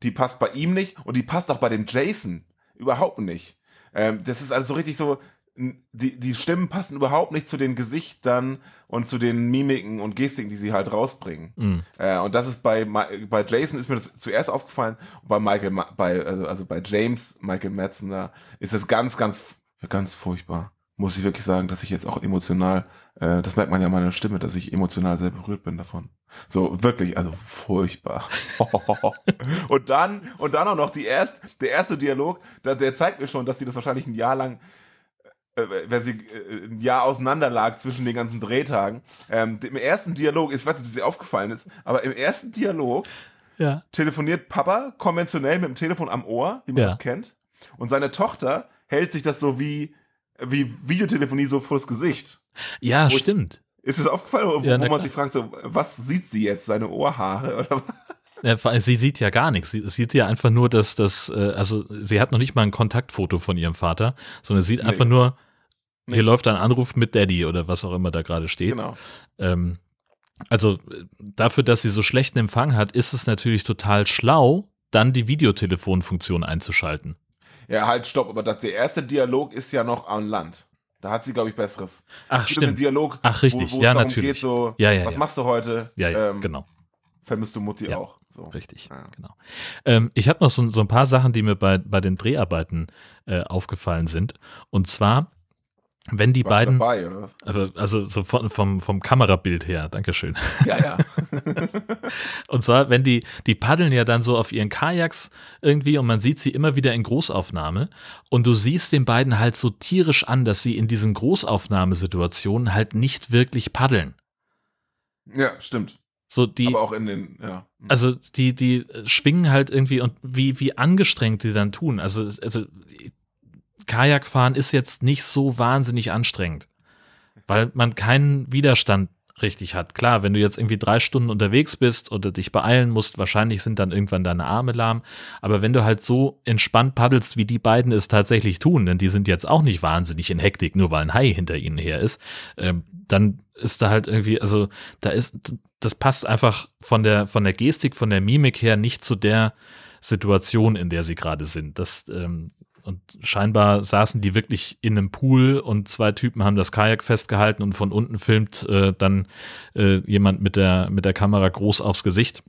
die passt bei ihm nicht und die passt auch bei dem Jason überhaupt nicht. Ähm, das ist also so richtig so, die, die Stimmen passen überhaupt nicht zu den Gesichtern und zu den Mimiken und Gestiken, die sie halt rausbringen. Mhm. Äh, und das ist bei, bei Jason ist mir das zuerst aufgefallen bei Michael, bei, also, also bei James, Michael Madsen da, ist es ganz, ganz, ganz furchtbar. Muss ich wirklich sagen, dass ich jetzt auch emotional, äh, das merkt man ja an meiner Stimme, dass ich emotional sehr berührt bin davon. So, wirklich, also furchtbar. und dann, und dann auch noch die erst, der erste Dialog, der, der zeigt mir schon, dass sie das wahrscheinlich ein Jahr lang wenn sie äh, ein Jahr auseinander lag zwischen den ganzen Drehtagen. Ähm, Im ersten Dialog, ich weiß nicht, ob dir aufgefallen ist, aber im ersten Dialog Ja. telefoniert Papa konventionell mit dem Telefon am Ohr, wie man Ja. das kennt. Und seine Tochter hält sich das so wie, wie Videotelefonie so vors Gesicht. Ja, Wo ich- stimmt. Ist es aufgefallen, wo, Ja, wo man klar. sich fragt, so, was sieht sie jetzt? Seine Ohrhaare? Oder was? Ja, allem, sie sieht ja gar nichts. Sie sieht ja einfach nur, dass das, äh, also sie hat noch nicht mal ein Kontaktfoto von ihrem Vater, sondern sieht Nee. einfach nur, Nee. hier läuft ein Anruf mit Daddy oder was auch immer da gerade steht. Genau. Ähm, also äh, dafür, dass sie so schlechten Empfang hat, ist es natürlich total schlau, dann die Videotelefonfunktion einzuschalten. Ja, halt, stopp. Aber das, der erste Dialog ist ja noch an Land. Da hat sie, glaube ich, besseres. Ach, stimmt. Dialog, Ach, richtig. wo, wo Ja, natürlich. geht, so, Ja, ja, was ja. machst du heute? Ja, ja, ähm, genau. Vermisst du Mutti auch? So. Richtig, Ja. genau. Ähm, ich habe noch so, so ein paar Sachen, die mir bei, bei den Dreharbeiten äh, aufgefallen sind. Und zwar, wenn die Warst beiden, dabei, oder was? also, also so von, vom, vom Kamerabild her, Dankeschön. Ja, ja. Und zwar, wenn die, die paddeln ja dann so auf ihren Kajaks irgendwie und man sieht sie immer wieder in Großaufnahme und du siehst den beiden halt so tierisch an, dass sie in diesen Großaufnahmesituationen halt nicht wirklich paddeln. ja, stimmt. So die, Aber auch in den, ja. also die, die schwingen halt irgendwie und wie, wie angestrengt sie dann tun. Also, also Kajakfahren ist jetzt nicht so wahnsinnig anstrengend, weil man keinen Widerstand richtig hat. Klar, wenn du jetzt irgendwie drei Stunden unterwegs bist oder dich beeilen musst, wahrscheinlich sind dann irgendwann deine Arme lahm. Aber wenn du halt so entspannt paddelst, wie die beiden es tatsächlich tun, denn die sind jetzt auch nicht wahnsinnig in Hektik, nur weil ein Hai hinter ihnen her ist, ähm, dann ist da halt irgendwie, also da ist, das passt einfach von der, von der Gestik, von der Mimik her nicht zu der Situation, in der sie gerade sind. Das, ähm, und scheinbar saßen die wirklich in einem Pool und zwei Typen haben das Kajak festgehalten und von unten filmt äh, dann äh, jemand mit der, mit der Kamera groß aufs Gesicht,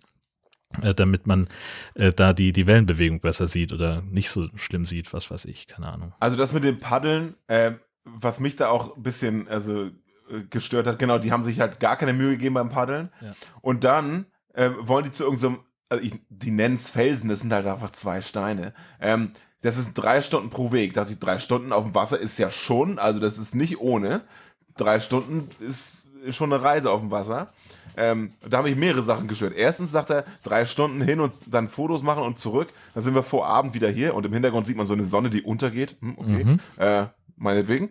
äh, damit man äh, da die, die Wellenbewegung besser sieht oder nicht so schlimm sieht, was weiß ich, keine Ahnung. Also das mit dem Paddeln, ähm, was mich da auch ein bisschen also, äh, gestört hat, genau, die haben sich halt gar keine Mühe gegeben beim Paddeln. Ja. Und dann ähm, wollen die zu irgendeinem, also ich, die nennen es Felsen, das sind halt einfach zwei Steine. Ähm, das ist drei Stunden pro Weg. Da dachte ich, drei Stunden auf dem Wasser ist ja schon, also das ist nicht ohne. Drei Stunden ist schon eine Reise auf dem Wasser. Ähm, da habe ich mehrere Sachen gestört. Erstens sagt er, drei Stunden hin und dann Fotos machen und zurück. Dann sind wir vor Abend wieder hier und im Hintergrund sieht man so eine Sonne, die untergeht. Hm, okay, Mhm. äh, meinetwegen.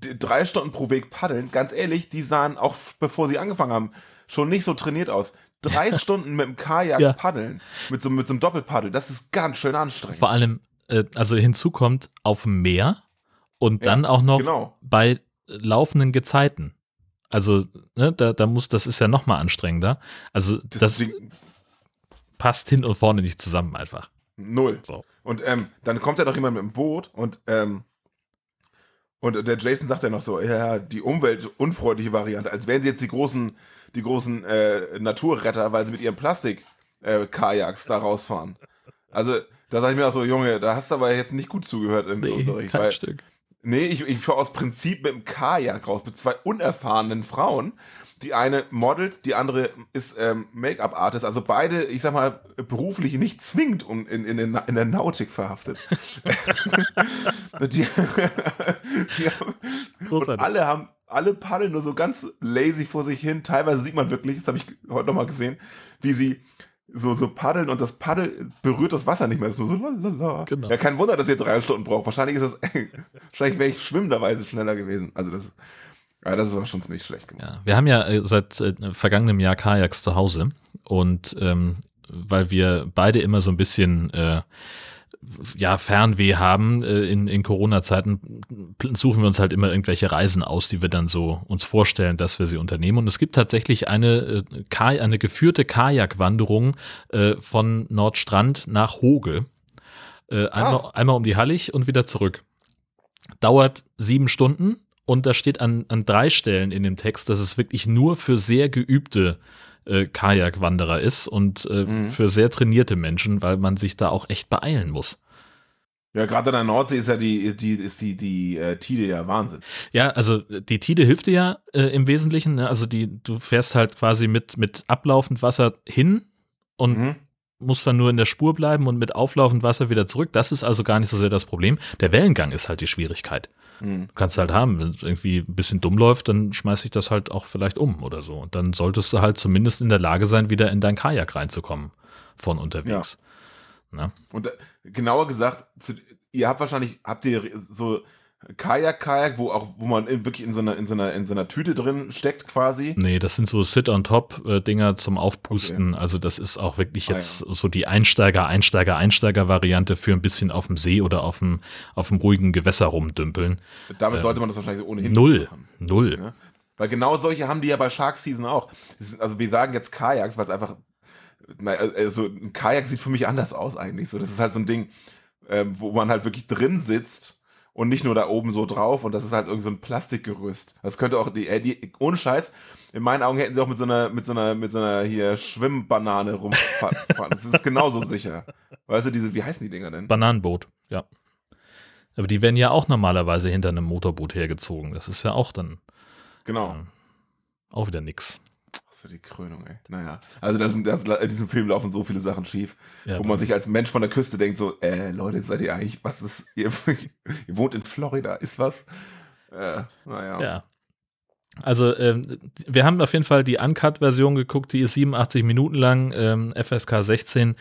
Drei Stunden pro Weg paddeln, ganz ehrlich, die sahen auch bevor sie angefangen haben schon nicht so trainiert aus. Drei Stunden mit dem Kajak Ja. paddeln, mit so, mit so einem Doppelpaddel, das ist ganz schön anstrengend. Vor allem, äh, also hinzu kommt auf dem Meer und Ja, dann auch noch genau. bei laufenden Gezeiten. Also, ne, da, da muss, das ist ja noch mal anstrengender. Also, Das, das, Ding, passt hin und vorne nicht zusammen einfach. null. So. Und ähm, dann kommt ja noch jemand mit dem Boot und ähm, und der Jason sagt ja noch so, ja, die umweltunfreundliche Variante, als wären sie jetzt die großen, die großen äh, Naturretter, weil sie mit ihren Plastik-Kajaks da rausfahren. Also, da sage ich mir auch so, Junge, da hast du aber jetzt nicht gut zugehört im Unterricht. kein Weil Stück. Nee, ich, ich fahre aus Prinzip mit dem Kajak raus, mit zwei unerfahrenen Frauen. Die eine modelt, die andere ist ähm, Make-up-Artist. Also beide, ich sag mal, beruflich nicht zwingend um, in, in, in der Nautik verhaftet. die, die haben, und alle haben, alle paddeln nur so ganz lazy vor sich hin. Teilweise sieht man wirklich, das habe ich heute nochmal gesehen, wie sie so, so paddeln und das Paddel berührt das Wasser nicht mehr. So lalala. Genau. Ja, kein Wunder, dass ihr drei Stunden braucht. Wahrscheinlich ist das, wahrscheinlich wäre ich schwimmenderweise schneller gewesen. Also das, ja, das ist aber schon ziemlich schlecht gemacht. Ja, wir haben ja äh, seit äh, vergangenem Jahr Kajaks zu Hause und ähm, weil wir beide immer so ein bisschen äh, ja, Fernweh haben äh, in, in Corona-Zeiten, suchen wir uns halt immer irgendwelche Reisen aus, die wir dann so uns vorstellen, dass wir sie unternehmen. Und es gibt tatsächlich eine, äh, eine geführte Kajakwanderung äh, von Nordstrand nach Hoge. Äh, einmal, ah. einmal um die Hallig und wieder zurück. Dauert sieben Stunden und da steht an, an drei Stellen in dem Text, dass es wirklich nur für sehr geübte äh, Kajakwanderer ist und äh, mhm. für sehr trainierte Menschen, weil man sich da auch echt beeilen muss. Ja, gerade an der Nordsee ist ja die, die, ist die, die äh, Tide ja Wahnsinn. Ja, also die Tide hilft dir ja äh, im Wesentlichen. Ne? Also die, du fährst halt quasi mit, mit ablaufend Wasser hin und mhm. musst dann nur in der Spur bleiben und mit auflaufend Wasser wieder zurück. Das ist also gar nicht so sehr das Problem. Der Wellengang ist halt die Schwierigkeit. Mhm. Du kannst halt haben, wenn es irgendwie ein bisschen dumm läuft, dann schmeiß ich das halt auch vielleicht um oder so. Und dann solltest du halt zumindest in der Lage sein, wieder in dein Kajak reinzukommen von unterwegs. Ja. Und äh, genauer gesagt, zu, ihr habt wahrscheinlich, habt ihr so Kajak, Kajak, wo auch, wo man wirklich in so einer, in so einer, in so einer Tüte drin steckt quasi? Nee, das sind so Sit-on-Top-Dinger zum Aufpusten. Okay. Also das ist auch wirklich jetzt ah, ja. so die Einsteiger, Einsteiger, Einsteiger-Variante für ein bisschen auf dem See oder auf dem, auf dem ruhigen Gewässer rumdümpeln. Damit ähm, sollte man das wahrscheinlich ohnehin Null. Machen. Null. Ja? Weil genau solche haben die ja bei Shark Season auch. also wir sagen jetzt Kajaks, weil es einfach, also ein Kajak sieht für mich anders aus eigentlich. So, das ist halt so ein Ding, äh, wo man halt wirklich drin sitzt und nicht nur da oben so drauf und das ist halt irgend so ein Plastikgerüst. Das könnte auch die, äh, die ohne Scheiß, in meinen Augen hätten sie auch mit so einer, mit so einer, mit so einer hier Schwimmbanane rumfahren. das ist genauso sicher. Weißt du, diese, wie heißen die Dinger denn? Bananenboot, ja. Aber die werden ja auch normalerweise hinter einem Motorboot hergezogen. Das ist ja auch dann. Genau. Äh, auch wieder nix so die Krönung, ey. Naja. Also das, das, in diesem Film laufen so viele Sachen schief, ja, wo man sich als Mensch von der Küste denkt, so, äh, Leute, seid ihr eigentlich, was ist, ihr, ihr wohnt in Florida, ist was? Äh, naja. Ja. Also ähm, wir haben auf jeden Fall die Uncut-Version geguckt, die ist 87 Minuten lang, ähm, FSK 16.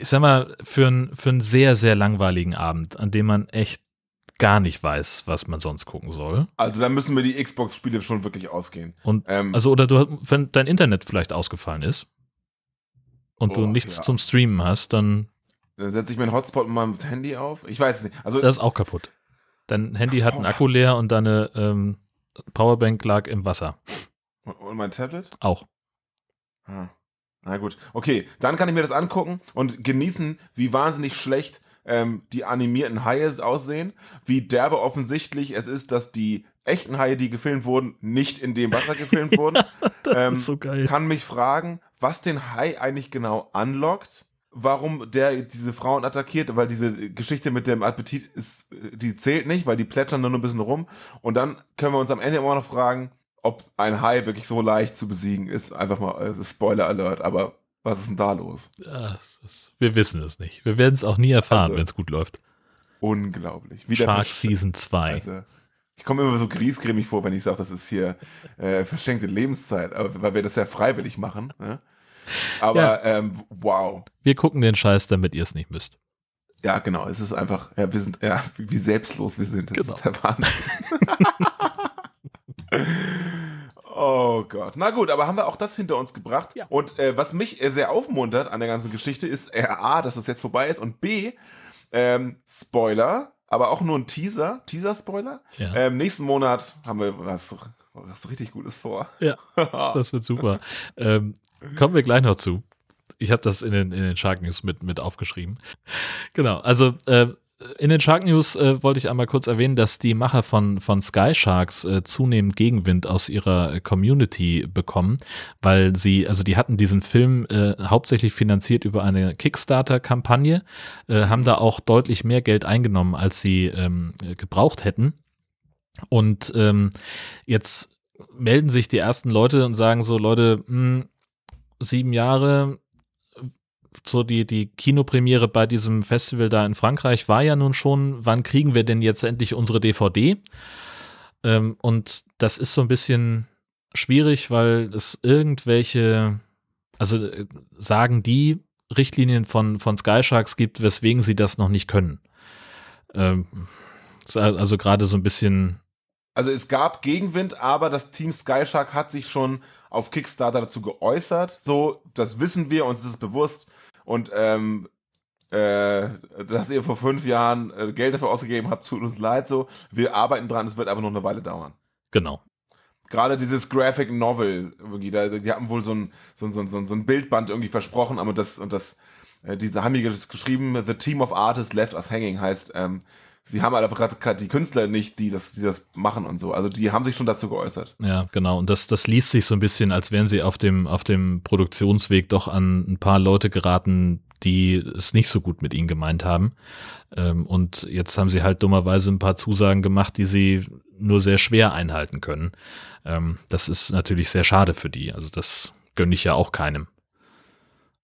Ich sag mal, für, ein, für einen sehr, sehr langweiligen Abend, an dem man echt gar nicht weiß, was man sonst gucken soll. Also da müssen wir die Xbox-Spiele schon wirklich ausgehen. Und ähm, also oder du, wenn dein Internet vielleicht ausgefallen ist und oh, du nichts ja. zum Streamen hast, dann dann setze ich meinen Hotspot mit meinem Handy auf. Ich weiß es nicht. Also das ist auch kaputt. Dein Handy hat einen Akku leer und deine ähm, Powerbank lag im Wasser. Und mein Tablet? Auch. Ah. Na gut. Okay, dann kann ich mir das angucken und genießen, wie wahnsinnig schlecht ähm, die animierten Haie aussehen, wie derbe offensichtlich es ist, dass die echten Haie, die gefilmt wurden, nicht in dem Wasser gefilmt wurden. das ähm, ist so geil. Kann mich fragen, was den Hai eigentlich genau anlockt warum der diese Frauen attackiert, weil diese Geschichte mit dem Appetit ist, die zählt nicht, weil die plätschern nur ein bisschen rum. Und dann können wir uns am Ende immer noch fragen, ob ein Hai wirklich so leicht zu besiegen ist. Einfach mal also Spoiler Alert, aber was ist denn da los? Ja, das, wir wissen es nicht. Wir werden es auch nie erfahren, also, wenn es gut läuft. Unglaublich. Wieder Shark Season 2. Also, ich komme immer so griesgrämig vor, wenn ich sage, das ist hier äh, verschenkte Lebenszeit, weil wir das ja freiwillig machen. Ne? Aber ja. ähm, wow. Wir gucken den Scheiß, damit ihr es nicht müsst. Ja, genau. Es ist einfach, ja, wir sind, ja, wie selbstlos wir sind. Das genau. ist der Wahnsinn. Oh Gott. Na gut, aber haben wir auch das hinter uns gebracht. Ja. Und äh, was mich äh, sehr aufmuntert an der ganzen Geschichte ist äh, A, dass das jetzt vorbei ist und B, ähm, Spoiler, aber auch nur ein Teaser, Teaser-Spoiler. Ja. Ähm, nächsten Monat haben wir was, was richtig Gutes vor. Ja, das wird super. ähm, kommen wir gleich noch zu. Ich habe das in den, in den Shark News mit, mit aufgeschrieben. Genau, also äh, in den Shark News äh, wollte ich einmal kurz erwähnen, dass die Macher von, von Sky Sharks äh, zunehmend Gegenwind aus ihrer Community bekommen, weil sie, also die hatten diesen Film äh, hauptsächlich finanziert über eine Kickstarter-Kampagne, äh, haben da auch deutlich mehr Geld eingenommen, als sie ähm, gebraucht hätten. Und ähm, jetzt melden sich die ersten Leute und sagen so, Leute, mh, hm, sieben Jahre, so die, die Kinopremiere bei diesem Festival da in Frankreich war ja nun schon, wann kriegen wir denn jetzt endlich unsere DVD? Ähm, und das ist so ein bisschen schwierig, weil es irgendwelche, also äh, sagen die Richtlinien von, von Sky Sharks gibt, weswegen sie das noch nicht können. Ähm, also gerade so ein bisschen. Also es gab Gegenwind, aber das Team Sky Shark hat sich schon auf Kickstarter dazu geäußert. So, das wissen wir, uns ist es bewusst. Und ähm, äh, dass ihr vor fünf Jahren äh, Geld dafür ausgegeben habt, tut uns leid so. Wir arbeiten dran, es wird aber noch eine Weile dauern. Genau. Gerade dieses Graphic Novel, irgendwie, da, die haben wohl so ein, so, so, so, so ein Bildband irgendwie versprochen, aber das, und das, äh, diese haben hier geschrieben, The Team of Artists Left Us Hanging heißt, ähm, die haben einfach gerade die Künstler nicht, die das, die das machen und so. Also die haben sich schon dazu geäußert. Ja, genau. Und das, das liest sich so ein bisschen, als wären sie auf dem, auf dem Produktionsweg doch an ein paar Leute geraten, die es nicht so gut mit ihnen gemeint haben. Ähm, und jetzt haben sie halt dummerweise ein paar Zusagen gemacht, die sie nur sehr schwer einhalten können. Ähm, das ist natürlich sehr schade für die. Also das gönne ich ja auch keinem.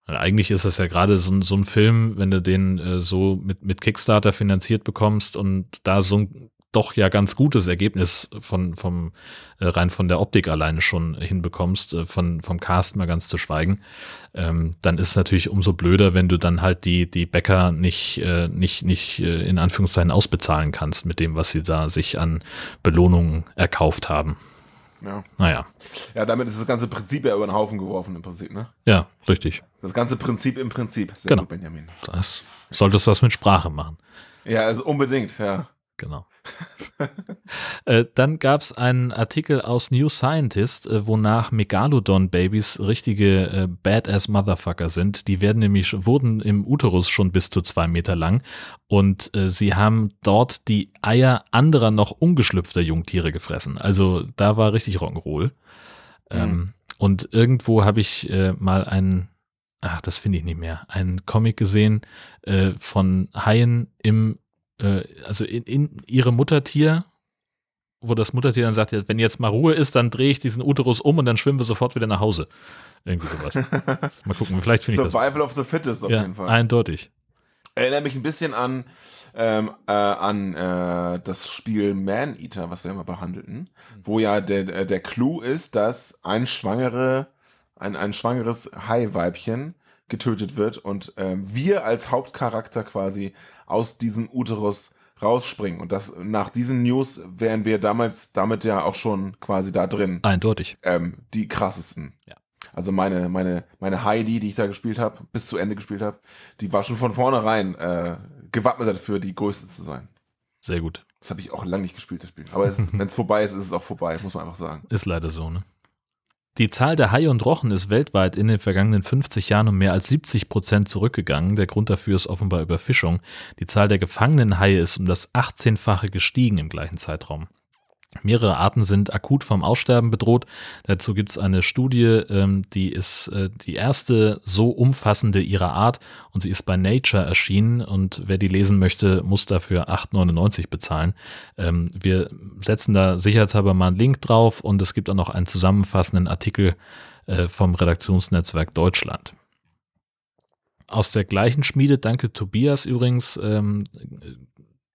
Weil eigentlich ist das ja gerade so, so, ein Film, wenn du den äh, so mit, mit Kickstarter finanziert bekommst und da so ein doch ja ganz gutes Ergebnis von, vom, äh, rein von der Optik alleine schon hinbekommst, äh, von, vom Cast mal ganz zu schweigen, ähm, dann ist es natürlich umso blöder, wenn du dann halt die, die Bäcker nicht, äh, nicht, nicht äh, in Anführungszeichen ausbezahlen kannst mit dem, was sie da sich an Belohnungen erkauft haben. Ja. Naja. Ja, damit ist das ganze Prinzip ja über den Haufen geworfen im Prinzip, ne? Ja, richtig. Das ganze Prinzip im Prinzip. Sehr genau. gut, Benjamin. Das solltest du was mit Sprache machen. Ja, also unbedingt, ja. Genau. äh, dann gab es einen Artikel aus New Scientist, äh, wonach Megalodon-Babys richtige äh, Badass-Motherfucker sind. Die werden nämlich, wurden im Uterus schon bis zu zwei Meter lang und sie haben dort die Eier anderer noch ungeschlüpfter Jungtiere gefressen. Also da war richtig Rock'n'Roll. Ähm, mhm. Und irgendwo habe ich mal einen ach, das finde ich nicht mehr, einen Comic gesehen äh, von Haien im äh, also in, in ihre Muttertier, wo das Muttertier dann sagt, wenn jetzt mal Ruhe ist, dann drehe ich diesen Uterus um und dann schwimmen wir sofort wieder nach Hause. Irgendwie sowas. mal gucken, vielleicht finde ich das. Survival of the Fittest auf ja, jeden Fall. Eindeutig. Erinnert mich ein bisschen an, ähm, äh, an äh, das Spiel Man Eater, was wir immer behandelten, mhm. wo ja der, der Clou ist, dass ein schwangere, ein, ein schwangeres Haiweibchen getötet wird und ähm, wir als Hauptcharakter quasi aus diesem Uterus rausspringen. Und das nach diesen News wären wir damals damit ja auch schon quasi da drin. Eindeutig. Ähm, die krassesten. Ja. Also meine, meine, meine Heidi, die ich da gespielt habe, bis zu Ende gespielt habe, die war schon von vornherein äh, gewappnet dafür, die größte zu sein. Sehr gut. Das habe ich auch lange nicht gespielt, das Spiel. Aber wenn es vorbei ist, ist es auch vorbei, muss man einfach sagen. Ist leider so, ne? Die Zahl der Haie und Rochen ist weltweit in den vergangenen 50 Jahren um mehr als 70 Prozent zurückgegangen. Der Grund dafür ist offenbar Überfischung. Die Zahl der gefangenen Haie ist um das 18-fache gestiegen im gleichen Zeitraum. Mehrere Arten sind akut vom Aussterben bedroht. Dazu gibt es eine Studie, ähm, die ist äh, die erste so umfassende ihrer Art und sie ist bei Nature erschienen und wer die lesen möchte, muss dafür 8,99 bezahlen. Ähm, wir setzen da sicherheitshalber mal einen Link drauf und es gibt auch noch einen zusammenfassenden Artikel äh, vom Redaktionsnetzwerk Deutschland. Aus der gleichen Schmiede, danke Tobias übrigens, ähm,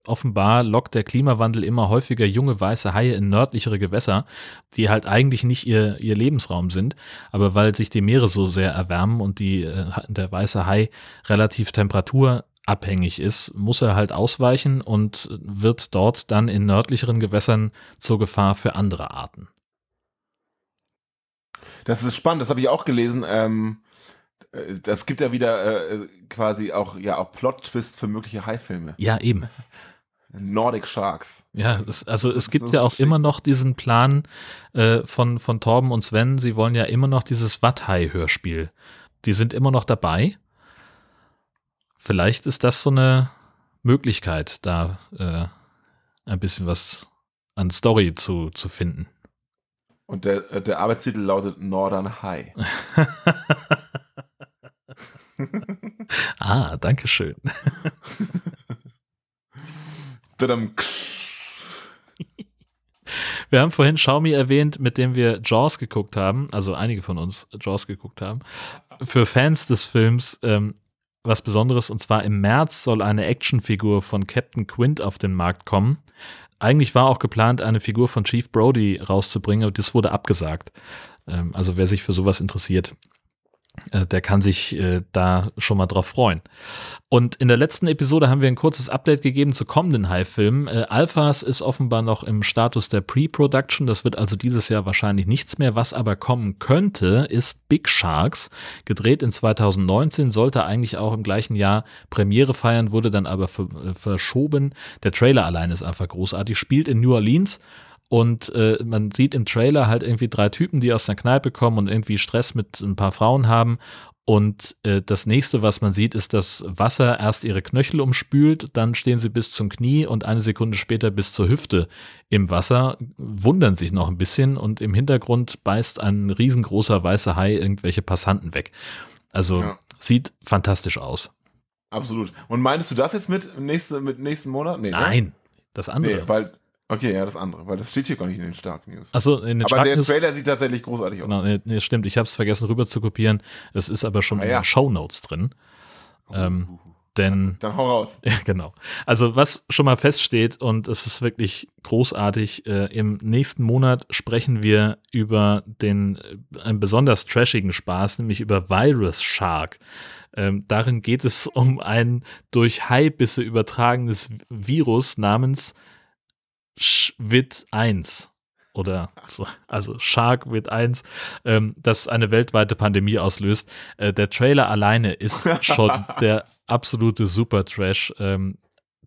offenbar lockt der Klimawandel immer häufiger junge weiße Haie in nördlichere Gewässer, die halt eigentlich nicht ihr, ihr Lebensraum sind, aber weil sich die Meere so sehr erwärmen und die, äh, der weiße Hai relativ temperaturabhängig ist, muss er halt ausweichen und wird dort dann in nördlicheren Gewässern zur Gefahr für andere Arten. Das ist spannend, das habe ich auch gelesen. Ähm, äh, das gibt ja wieder äh, quasi auch ja auch Plot-Twist für mögliche Haifilme. Ja, eben. Nordic Sharks. Ja, das, also es gibt so ja auch schick. immer noch diesen Plan äh, von, von Torben und Sven, sie wollen ja immer noch dieses Watthai-Hörspiel. Die sind immer noch dabei. Vielleicht ist das so eine Möglichkeit, da äh, ein bisschen was an Story zu, zu finden. Und der, äh, der Arbeitstitel lautet Northern High. ah, danke schön. Wir haben vorhin Xiaomi erwähnt, mit dem wir Jaws geguckt haben, also einige von uns Jaws geguckt haben. Für Fans des Films ähm, was Besonderes und zwar im März soll eine Actionfigur von Captain Quint auf den Markt kommen. Eigentlich war auch geplant, eine Figur von Chief Brody rauszubringen, aber das wurde abgesagt. Ähm, also wer sich für sowas interessiert, der kann sich äh, da schon mal drauf freuen. Und in der letzten Episode haben wir ein kurzes Update gegeben zu kommenden High-Filmen. Äh, Alphas ist offenbar noch im Status der Pre-Production. Das wird also dieses Jahr wahrscheinlich nichts mehr. Was aber kommen könnte, ist Big Sharks. Gedreht in 2019, sollte eigentlich auch im gleichen Jahr Premiere feiern, wurde dann aber verschoben. Der Trailer allein ist einfach großartig. Spielt in New Orleans und äh, man sieht im Trailer halt irgendwie drei Typen, die aus einer Kneipe kommen und irgendwie Stress mit ein paar Frauen haben. Und äh, das nächste, was man sieht, ist, dass Wasser erst ihre Knöchel umspült, dann stehen sie bis zum Knie und eine Sekunde später bis zur Hüfte im Wasser, wundern sich noch ein bisschen und im Hintergrund beißt ein riesengroßer weißer Hai irgendwelche Passanten weg. Also ja. sieht fantastisch aus. Absolut. Und meinst du das jetzt mit, nächste, mit nächsten Monat? Nee, ne? Nein, ne? das andere. Nee, weil Okay, ja, das andere, weil das steht hier gar nicht in den Stark News. Achso, in den aber Stark der News, Trailer sieht tatsächlich großartig aus. Genau, nee, nee stimmt. Ich habe es vergessen rüber zu kopieren. Es ist aber schon ah, in ja. den Show Notes drin. Uh, ähm, uh, denn. Dann hau raus. Ja, genau. Also, was schon mal feststeht, und es ist wirklich großartig, äh, im nächsten Monat sprechen wir über den, äh, einen besonders trashigen Spaß, nämlich über Virus Shark. Ähm, darin geht es um ein durch Haibisse übertragenes Virus namens Schwit 1 oder so, also Shark with 1, ähm, das eine weltweite Pandemie auslöst. Äh, der Trailer alleine ist schon der absolute Super-Trash. Ähm,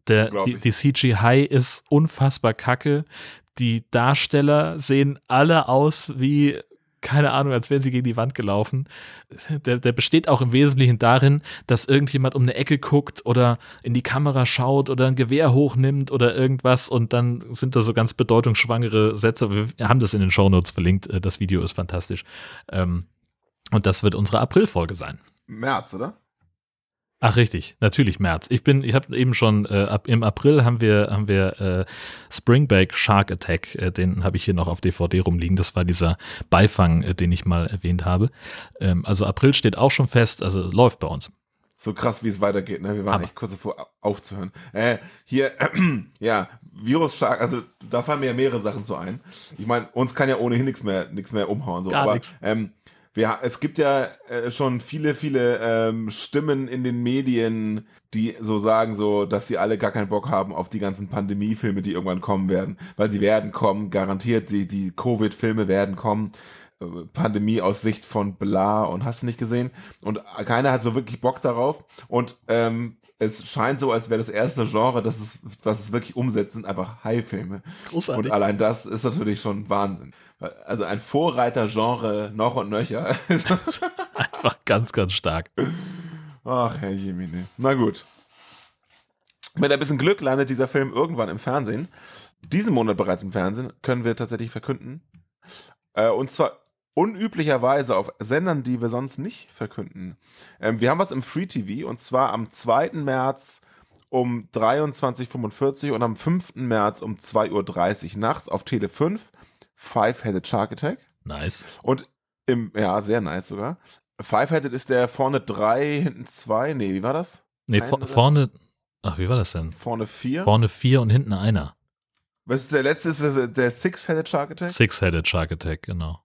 der, die, die CGI ist unfassbar kacke. Die Darsteller sehen alle aus wie keine Ahnung, als wären sie gegen die Wand gelaufen. Der, der besteht auch im Wesentlichen darin, dass irgendjemand um eine Ecke guckt oder in die Kamera schaut oder ein Gewehr hochnimmt oder irgendwas und dann sind da so ganz bedeutungsschwangere Sätze. Wir haben das in den Shownotes verlinkt. Äh, das Video ist fantastisch. Ähm, und das wird unsere April-Folge sein. März, oder? Ach richtig, natürlich März. Ich bin, ich habe eben schon äh, ab im April haben wir haben wir äh, Springback Shark Attack, äh, den habe ich hier noch auf DVD rumliegen. Das war dieser Beifang, äh, den ich mal erwähnt habe. Ähm, also April steht auch schon fest, also läuft bei uns. So krass, wie es weitergeht. Ne? Wir waren Aber. echt kurz davor aufzuhören. Äh, hier, ja, Virus Shark, also da fallen mir ja mehrere Sachen zu ein. Ich meine, uns kann ja ohnehin nichts mehr nichts mehr umhauen. So. Gar Aber ähm, wir, es gibt ja äh, schon viele, viele ähm, Stimmen in den Medien, die so sagen, so, dass sie alle gar keinen Bock haben auf die ganzen Pandemiefilme, die irgendwann kommen werden. Weil sie werden kommen, garantiert, die, die Covid-Filme werden kommen. Äh, Pandemie aus Sicht von Bla und hast du nicht gesehen. Und keiner hat so wirklich Bock darauf. Und ähm, es scheint so, als wäre das erste Genre, das es, was es wirklich umsetzen, einfach High-Filme. Großartig. Und allein das ist natürlich schon Wahnsinn. Also ein Vorreiter-Genre noch und nöcher. Einfach ganz, ganz stark. Ach, Herr Jemine. Na gut. Mit ein bisschen Glück landet dieser Film irgendwann im Fernsehen. Diesen Monat bereits im Fernsehen können wir tatsächlich verkünden. Äh, und zwar unüblicherweise auf Sendern, die wir sonst nicht verkünden. Ähm, wir haben was im Free TV und zwar am 2. März um 23.45 Uhr und am 5. März um 2.30 Uhr nachts auf Tele 5 Five-Headed Shark Attack. Nice. Und im, ja, sehr nice sogar. Five-Headed ist der vorne drei, hinten zwei. Nee, wie war das? Nee, vor, vorne, ach, wie war das denn? Vorne vier. Vorne vier und hinten einer. Was ist der letzte? Ist der, der Six-Headed Shark Attack? Six-Headed Shark Attack, genau.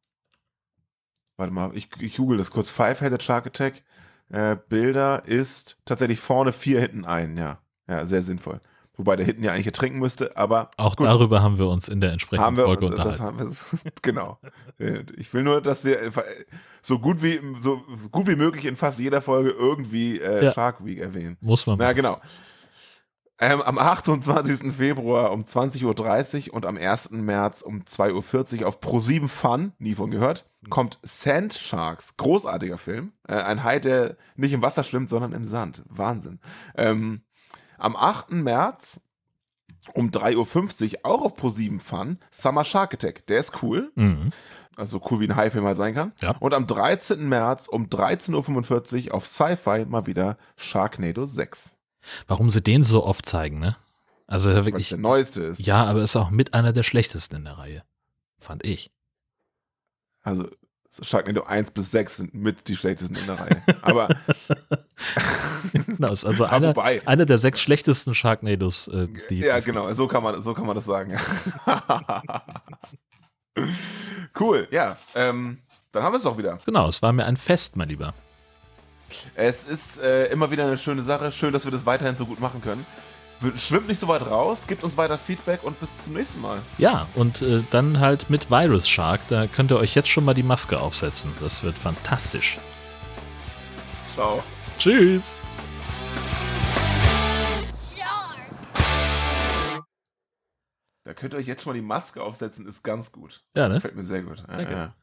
Warte mal, ich, ich google das kurz. Five-Headed Shark Attack. Äh, Bilder ist tatsächlich vorne vier, hinten ein, ja. Ja, sehr sinnvoll. Wobei der hinten ja eigentlich ertrinken müsste, aber. Auch gut. darüber haben wir uns in der entsprechenden haben wir, Folge unterhalten. Wir, genau. Ich will nur, dass wir so gut wie, so gut wie möglich in fast jeder Folge irgendwie äh, ja. Shark Week erwähnen. Muss man. Na, genau. Ähm, am 28. Februar um 20.30 Uhr und am 1. März um 2.40 Uhr auf Pro7 Fun, nie von gehört, kommt Sand Sharks. Großartiger Film. Äh, ein Hai, der nicht im Wasser schwimmt, sondern im Sand. Wahnsinn. Ähm, am 8. März um 3.50 Uhr auch auf Pro7 Fun Summer Shark Attack. Der ist cool. Mhm. Also cool wie ein Haifilm halt sein kann. Ja. Und am 13. März um 13.45 Uhr auf Sci-Fi mal wieder Sharknado 6. Warum sie den so oft zeigen, ne? Also wirklich. der neueste ist. Ja, aber ist auch mit einer der schlechtesten in der Reihe. Fand ich. Also Sharknado 1 bis 6 sind mit die schlechtesten in der Reihe. Aber genau, ist also einer, einer der sechs schlechtesten Sharknados. Äh, die ja, genau, so kann man, so kann man das sagen. cool, ja. Ähm, dann haben wir es auch wieder. Genau, es war mir ein Fest, mein Lieber. Es ist äh, immer wieder eine schöne Sache. Schön, dass wir das weiterhin so gut machen können. Schwimmt nicht so weit raus, gibt uns weiter Feedback und bis zum nächsten Mal. Ja, und äh, dann halt mit Virus Shark, da könnt ihr euch jetzt schon mal die Maske aufsetzen. Das wird fantastisch. Ciao. Tschüss. Da könnt ihr euch jetzt schon mal die Maske aufsetzen, ist ganz gut. Ja, ne? Gefällt mir sehr gut. Ja, ja.